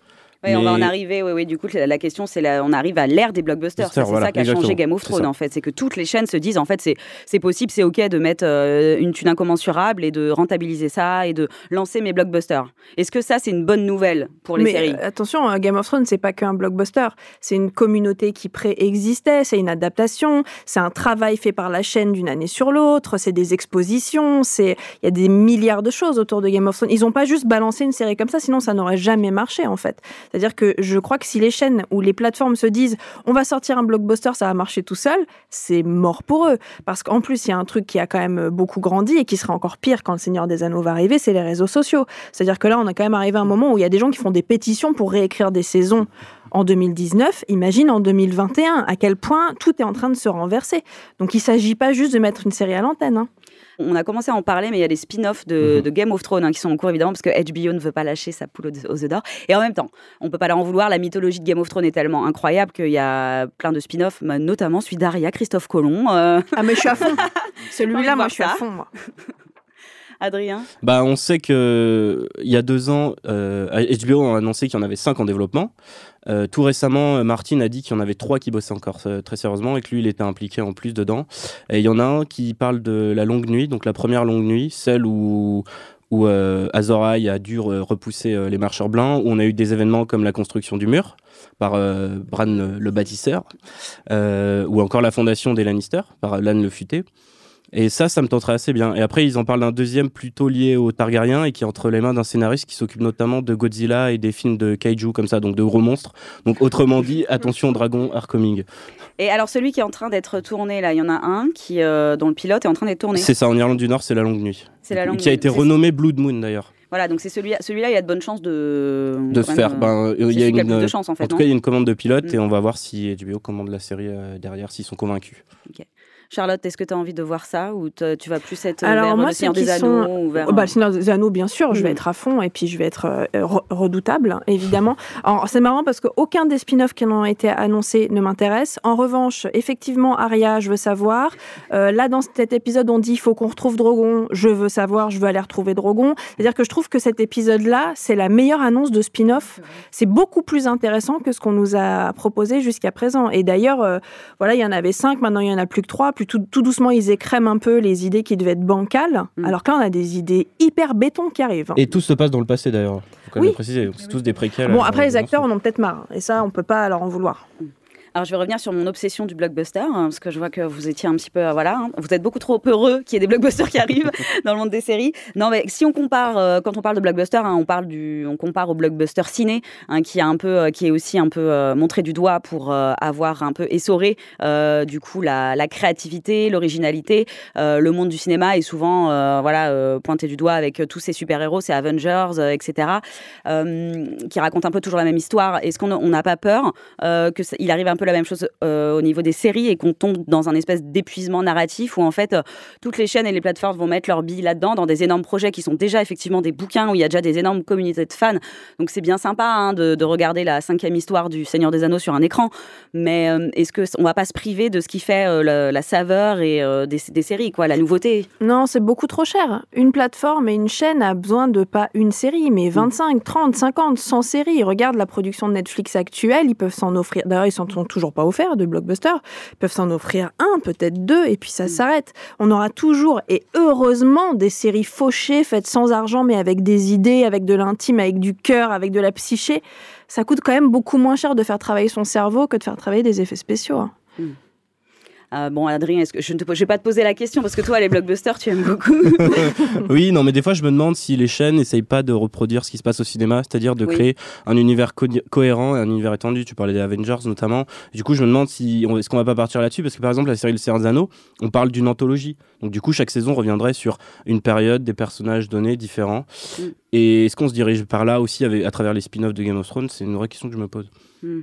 Oui, on va en arriver. Oui, oui. Du coup, la la question, c'est la- on arrive à l'ère des blockbusters. C'est voilà, ça qui a changé. Game of Thrones, en fait. C'est que toutes les chaînes se disent, en fait, c'est possible, c'est OK de mettre euh, une thune incommensurable et de rentabiliser ça et de lancer mes blockbusters. Est-ce que ça, c'est une bonne nouvelle pour les Mais séries? euh, attention, euh, Game of Thrones, c'est pas qu'un blockbuster. C'est une communauté qui préexistait, c'est une adaptation, c'est un travail fait par la chaîne d'une année sur l'autre, c'est des expositions, c'est il y a des milliards de choses autour de Game of Thrones. Ils ont pas juste balancé une série comme ça, sinon ça n'aurait jamais marché en fait. C'est-à-dire que je crois que si les chaînes ou les plateformes se disent on va sortir un blockbuster, ça va marcher tout seul, c'est mort pour eux. Parce qu'en plus, il y a un truc qui a quand même beaucoup grandi et qui sera encore pire quand le Seigneur des Anneaux va arriver, c'est les réseaux sociaux. C'est-à-dire que là, on a quand même arrivé à un moment où il y a des gens qui font des pétitions pour réécrire des saisons en 2019. Imagine en 2021 à quel point tout est en train de se renverser. Donc il ne s'agit pas juste de mettre une série à l'antenne. hein. On a commencé à en parler, mais il y a des spin-offs de, Mhm. de Game of Thrones hein, qui sont en cours, évidemment, parce que HBO ne veut pas lâcher sa poule aux, œufs d'or. Et en même temps, on peut pas leur en vouloir. La mythologie de Game of Thrones est tellement incroyable qu'il y a plein de spin-offs, notamment celui d'Aria, Christophe Colomb. euh, Ah mais je suis à fond. [laughs] Celui-là, moi je suis à fond. moi. [laughs] Adrien? Bah, on sait que il y a deux ans, euh, HBO a annoncé qu'il y en avait cinq en développement. Euh, tout récemment, euh, Martin a dit qu'il y en avait trois qui bossaient encore euh, très sérieusement et que lui, il était impliqué en plus dedans. Et il y en a un qui parle de la longue nuit, donc la première longue nuit, celle où où a dû re- repousser les marcheurs blancs, où on a eu des événements comme la construction du mur par Bran le, bâtisseur, ou encore la fondation des Lannister par Lan le futé. Et ça, ça me tenterait assez bien. Et après, ils en parlent d'un deuxième plutôt lié aux Targaryens et qui est entre les mains d'un scénariste qui s'occupe notamment de Godzilla et des films de kaiju comme ça, donc de gros monstres. Donc autrement dit, attention dragon are coming. Et alors, celui qui est en train d'être tourné, là, il y en a un qui, euh, dont le pilote est en train d'être tourné. C'est ça, en Irlande du Nord, c'est la longue nuit. C'est la longue Qui a été renommé Blood Moon d'ailleurs. Voilà, donc c'est celui-là, celui-là, il y a de bonnes chances de. De se faire. Ben, euh, il y a celui une, de chance, en fait. en tout cas, il y a une commande de pilote Mm. et on va voir si HBO commande la série euh, derrière, s'ils sont convaincus. Charlotte, est-ce que tu as envie de voir ça ou tu vas plus être euh, Alors vers moi, le Seigneur des Anneaux sont- ou vers... Oh, bah, le Seigneur des Anneaux, bien sûr, je vais Mm. être à fond et puis je vais être euh, re- redoutable, évidemment. [laughs] Alors c'est marrant parce qu'aucun des spin-offs qui ont été annoncés ne m'intéresse. En revanche, effectivement, Arya, je veux savoir. Euh, là, dans cet épisode, on dit il faut qu'on retrouve Drogon. Je veux savoir, je veux aller retrouver Drogon. C'est-à-dire que je trouve que cet épisode-là, c'est la meilleure annonce de spin-off. C'est beaucoup plus intéressant que ce qu'on nous a proposé jusqu'à présent. Et d'ailleurs, euh, voilà, il y en avait cinq, maintenant il y en a plus que trois. Puis tout, tout doucement, ils écrèment un peu les idées qui devaient être bancales. Mm. Alors que là, on a des idées hyper béton qui arrivent. Et tout se passe dans le passé d'ailleurs. Faut quand même Oui. le préciser. C'est tous des préquels. Bon, euh, après, les acteurs en ont peut-être marre. Et ça, on peut pas leur en vouloir. Alors, je vais revenir sur mon obsession du blockbuster, hein, parce que je vois que vous étiez un petit peu, euh, voilà, hein, vous êtes beaucoup trop heureux qu'il y ait des blockbusters qui arrivent [laughs] dans le monde des séries. Non, mais si on compare, euh, quand on parle de blockbuster, hein, on parle du, on compare au blockbuster ciné, qui a un peu, euh, qui est aussi un peu montré du doigt pour avoir un peu essoré, du coup, la, la créativité, l'originalité. Le monde du cinéma est souvent, voilà, pointé du doigt avec tous ces super héros, ces Avengers, etc., qui racontent un peu toujours la même histoire. Est-ce qu'on on n'a pas peur que il arrive un peu la même chose euh, au niveau des séries et qu'on tombe dans un espèce d'épuisement narratif où en fait euh, toutes les chaînes et les plateformes vont mettre leur billes là-dedans dans des énormes projets qui sont déjà effectivement des bouquins où il y a déjà des énormes communautés de fans. Donc c'est bien sympa hein, de, de regarder la cinquième histoire du Seigneur des Anneaux sur un écran, mais euh, est-ce que on va pas se priver de ce qui fait la, la saveur et des, des séries quoi, la nouveauté? Non, c'est beaucoup trop cher. Une plateforme et une chaîne a besoin de pas une série, mais 25, 30, 50, 100 séries. Regarde la production de Netflix actuelle, ils peuvent s'en offrir. D'ailleurs, ils s'en sont toujours pas offert de blockbuster. Ils peuvent s'en offrir un, peut-être deux, et puis ça s'arrête. On aura toujours, et heureusement, des séries fauchées, faites sans argent, mais avec des idées, avec de l'intime, avec du cœur, avec de la psyché. Ça coûte quand même beaucoup moins cher de faire travailler son cerveau que de faire travailler des effets spéciaux. hein. Euh, bon, Adrien, est-ce que je ne te, je vais pas te poser la question parce que toi, les blockbusters, tu aimes beaucoup. [laughs] oui, non, mais des fois, je me demande si les chaînes n'essayent pas de reproduire ce qui se passe au cinéma, c'est-à-dire de Oui. créer un univers co- cohérent et un univers étendu. Tu parlais des Avengers notamment. Du coup, je me demande si on- est-ce qu'on va pas partir là-dessus? Parce que par exemple, la série Le Seigneur des Anneaux, on parle d'une anthologie. Donc du coup, chaque saison reviendrait sur une période, des personnages donnés différents. Mm. Et est-ce qu'on se dirige par là aussi avec, à travers les spin-offs de Game of Thrones? C'est une vraie question que je me pose. Hmm.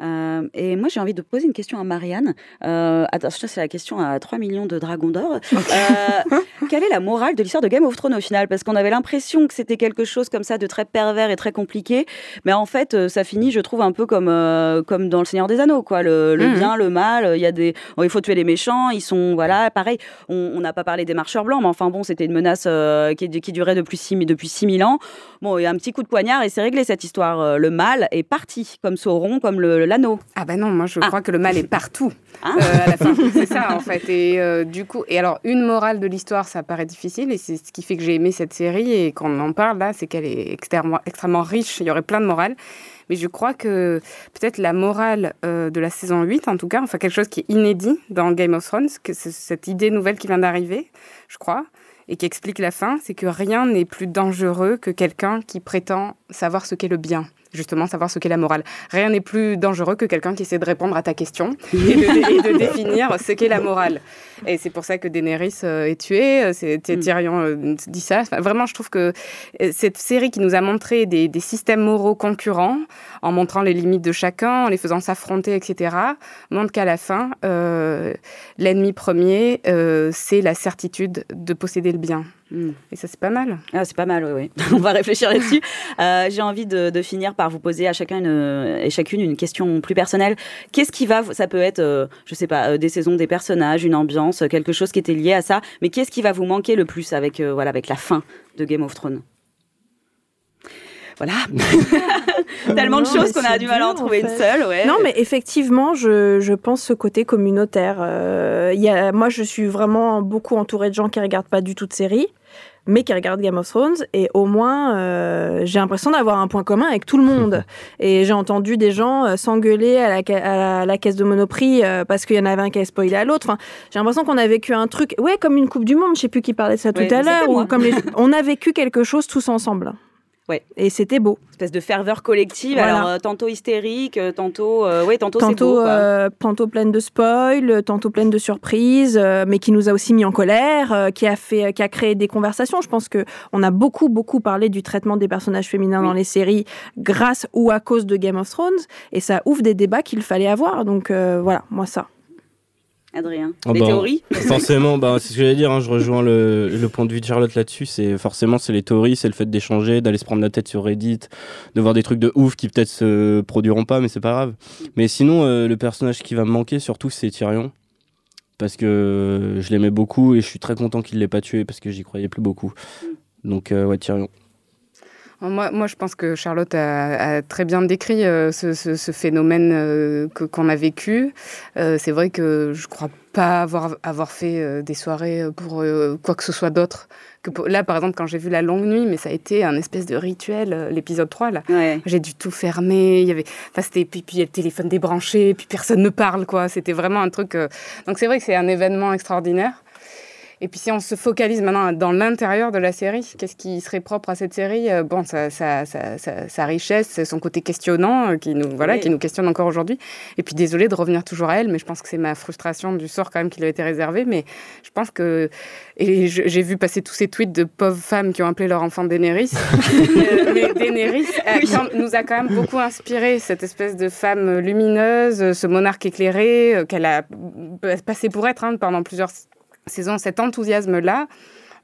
Euh, et moi, j'ai envie de poser une question à Marianne. Euh, attends, ça, c'est la question à 3 millions de dragons d'or. [laughs] Euh, quelle est la morale de l'histoire de Game of Thrones au final? Parce qu'on avait l'impression que c'était quelque chose comme ça de très pervers et très compliqué. Mais en fait, euh, ça finit, je trouve, un peu comme, comme dans Le Seigneur des Anneaux. Quoi. Le, le Mhm. bien, le mal, il y a des... oh, il faut tuer les méchants. Ils sont... Voilà, pareil. On n'a pas parlé des marcheurs blancs, mais enfin bon, c'était une menace qui, qui durait depuis 6 depuis 6000 ans. Bon, il y a un petit coup de poignard et c'est réglé cette histoire. Le mal est parti, comme Sauron, comme le- l'anneau. Ah bah non, moi je Ah. crois que le mal est partout Ah. euh, à la fin. [laughs] C'est ça en fait. Et euh, du coup, et alors une morale de l'histoire, ça paraît difficile et c'est ce qui fait que j'ai aimé cette série et qu'on en parle là, c'est qu'elle est extrêmement, extrêmement riche. Il y aurait plein de morales. Mais je crois que peut-être la morale euh, de la saison 8, en tout cas, enfin quelque chose qui est inédit dans Game of Thrones, que c'est cette idée nouvelle qui vient d'arriver, je crois, et qui explique la fin, c'est que rien n'est plus dangereux que quelqu'un qui prétend savoir ce qu'est le bien. Justement, savoir ce qu'est la morale. Rien n'est plus dangereux que quelqu'un qui essaie de répondre à ta question [laughs] et de, et de définir ce qu'est la morale. Et c'est pour ça que Daenerys euh, est tuée, euh, c'est Mm. Tyrion euh, dit ça. Enfin, vraiment, je trouve que cette série qui nous a montré des, des systèmes moraux concurrents, en montrant les limites de chacun, en les faisant s'affronter, etc., montre qu'à la fin, euh, l'ennemi premier, euh, c'est la certitude de posséder le bien. Hmm. Et ça, c'est pas mal. Ah, c'est pas mal, oui, oui. [laughs] On va réfléchir là-dessus. Euh, J'ai envie de, de finir par vous poser à chacun une- et chacune une question plus personnelle. Qu'est-ce qui va, ça peut être, euh, je sais pas, euh, des saisons, des personnages, une ambiance, quelque chose qui était lié à ça, mais qu'est-ce qui va vous manquer le plus avec, voilà, avec la fin de Game of Thrones? Voilà. [laughs] [laughs] Tellement de Non, mais choses qu'on a du mal à en trouver en une seule, ouais. Non, mais effectivement, je, je pense ce côté communautaire. Euh, il y a, moi, je suis vraiment beaucoup entourée de gens qui regardent pas du tout de séries, mais qui regardent Game of Thrones. Et au moins, euh, j'ai l'impression d'avoir un point commun avec tout le monde. [laughs] Et j'ai entendu des gens euh, s'engueuler à la, ca- à la, à la caisse de Monoprix euh, parce qu'il y en avait un qui a spoilé à l'autre. Enfin, j'ai l'impression qu'on a vécu un truc, ouais, comme une Coupe du Monde. Je sais plus qui parlait de ça tout Ouais, à l'heure. moi. ou comme les- on a vécu quelque chose tous ensemble. Ouais. Et c'était beau. espèce de ferveur collective, Voilà. alors euh, tantôt hystérique, euh, tantôt, euh, ouais, tantôt, tantôt, beau, euh, tantôt pleine de spoil, tantôt pleine de surprises, mais qui nous a aussi mis en colère, qui a fait, qui a créé des conversations. Je pense que on a beaucoup, beaucoup parlé du traitement des personnages féminins Oui. dans les séries grâce ou à cause de Game of Thrones, et ça ouvre des débats qu'il fallait avoir. Donc voilà, moi ça. Adrien, Ah des bah, théories Forcément, bah, c'est ce que j'allais dire, hein, je rejoins le, le point de vue de Charlotte là-dessus. C'est forcément c'est les théories, c'est le fait d'échanger, d'aller se prendre la tête sur Reddit, de voir des trucs de ouf qui peut-être se produiront pas, mais c'est pas grave. Mais sinon, euh, le personnage qui va me manquer surtout, c'est Tyrion. Parce que je l'aimais beaucoup et je suis très content qu'il l'ait pas tué parce que j'y croyais plus beaucoup. Donc, euh, ouais, Tyrion. Moi, moi, je pense que Charlotte a, a très bien décrit euh, ce, ce- ce phénomène euh, qu'on a vécu. Euh, c'est vrai que je crois pas avoir, avoir fait euh, des soirées pour quoi que ce soit d'autre. Que pour- Là, par exemple, quand j'ai vu La Longue Nuit, mais ça a été un espèce de rituel, l'épisode 3, là. Ouais. J'ai dû tout fermer. Il y avait, enfin, c'était puis, puis il y a le téléphone débranché, puis personne ne parle, quoi. C'était vraiment un truc. Donc c'est vrai que c'est un événement extraordinaire. Et puis si on se focalise maintenant dans l'intérieur de la série, qu'est-ce qui serait propre à cette série Euh, Bon, sa, sa, sa, sa- sa richesse, son côté questionnant, euh, qui nous voilà, Oui. qui nous questionne encore aujourd'hui. Et puis désolé de revenir toujours à elle, mais je pense que c'est ma frustration du sort quand même qui lui a été réservé. Mais je pense que et j'ai vu passer tous ces tweets de pauvres femmes qui ont appelé leur enfant Daenerys. [laughs] Euh, mais Daenerys quand- nous a quand même beaucoup inspiré cette espèce de femme lumineuse, ce monarque éclairé euh, qu'elle a passé pour être hein, pendant plusieurs saisons. Cet enthousiasme-là,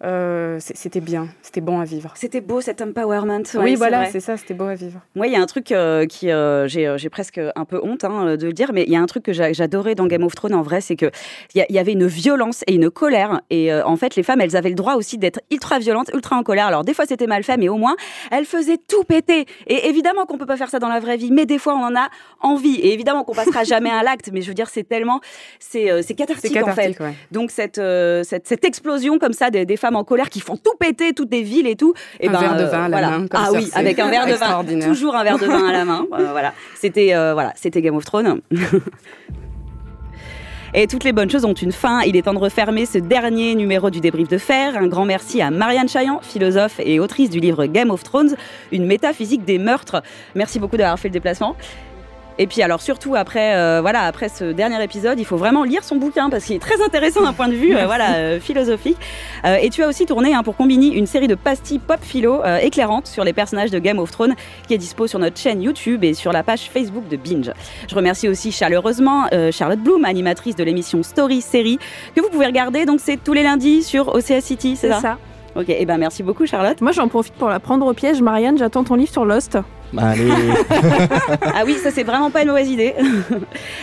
Euh, c'était bien, c'était bon à vivre. C'était beau cet empowerment. ouais, oui, voilà, c'est ça, c'était beau à vivre. Moi, il y a un truc euh, qui, euh, j'ai, euh, presque un peu honte hein, de le dire, mais il y a un truc que j'a- j'adorais dans Game of Thrones en vrai, c'est que il y, avait une violence et une colère, et euh, en fait, les femmes, elles avaient le droit aussi d'être ultra violentes, ultra en colère. Alors des fois, c'était mal fait, mais au moins, elles faisaient tout péter. Et évidemment qu'on peut pas faire ça dans la vraie vie, mais des fois, on en a envie. Et évidemment qu'on passera [laughs] jamais à l'acte, mais je veux dire, c'est tellement, c'est, c'est cathartique, C'est en fait. cathartique, ouais. Donc cette, cette, cette explosion comme ça des, des femmes en colère qui font tout péter, toutes des villes et tout. Et Un verre de vin à la main, comme ah oui, avec un verre de vin. Toujours un verre de vin à la main. [laughs] Euh, voilà, c'était euh, voilà, c'était Game of Thrones. [laughs] Et toutes les bonnes choses ont une fin. Il est temps de refermer ce dernier numéro du débrief de fer. Un grand merci à Marianne Chaillan, philosophe et autrice du livre Game of Thrones, une métaphysique des meurtres. Merci beaucoup d'avoir fait le déplacement. Et puis alors surtout après euh, voilà après ce dernier épisode, il faut vraiment lire son bouquin parce qu'il est très intéressant d'un point de vue euh, voilà euh, philosophique. Euh, et tu as aussi tourné hein, pour Combini une série de pastilles pop philo éclairantes sur les personnages de Game of Thrones qui est dispo sur notre chaîne YouTube et sur la page Facebook de Binge. Je remercie aussi chaleureusement Charlotte Bloom, animatrice de l'émission Story Série que vous pouvez regarder donc c'est tous les lundis sur OCS City, c'est C'est ça, ça. Ok, et ben merci beaucoup Charlotte. Moi, j'en profite pour la prendre au piège. Marianne, j'attends ton livre sur Lost. Allez. [laughs] ah oui, ça c'est vraiment pas une mauvaise idée. [laughs]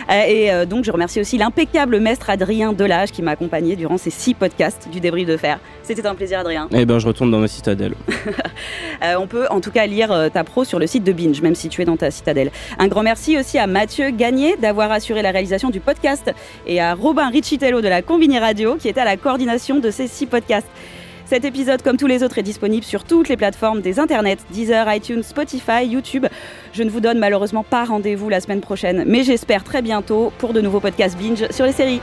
Euh, et euh, donc je remercie aussi l'impeccable maître Adrien Delage qui m'a accompagné durant ces six podcasts du débrief de fer. C'était un plaisir Adrien. Eh ben, je retourne dans ma citadelle. [laughs] Euh, on peut en tout cas lire ta pro sur le site de Binge, même si tu es dans ta citadelle. Un grand merci aussi à Mathieu Gagné d'avoir assuré la réalisation du podcast et à Robin Riccitello de la Combini Radio qui était à la coordination de ces six podcasts. Cet épisode, comme tous les autres, est disponible sur toutes les plateformes des internets, Deezer, iTunes, Spotify, YouTube. Je ne vous donne malheureusement pas rendez-vous la semaine prochaine, mais j'espère très bientôt pour de nouveaux podcasts binge sur les séries.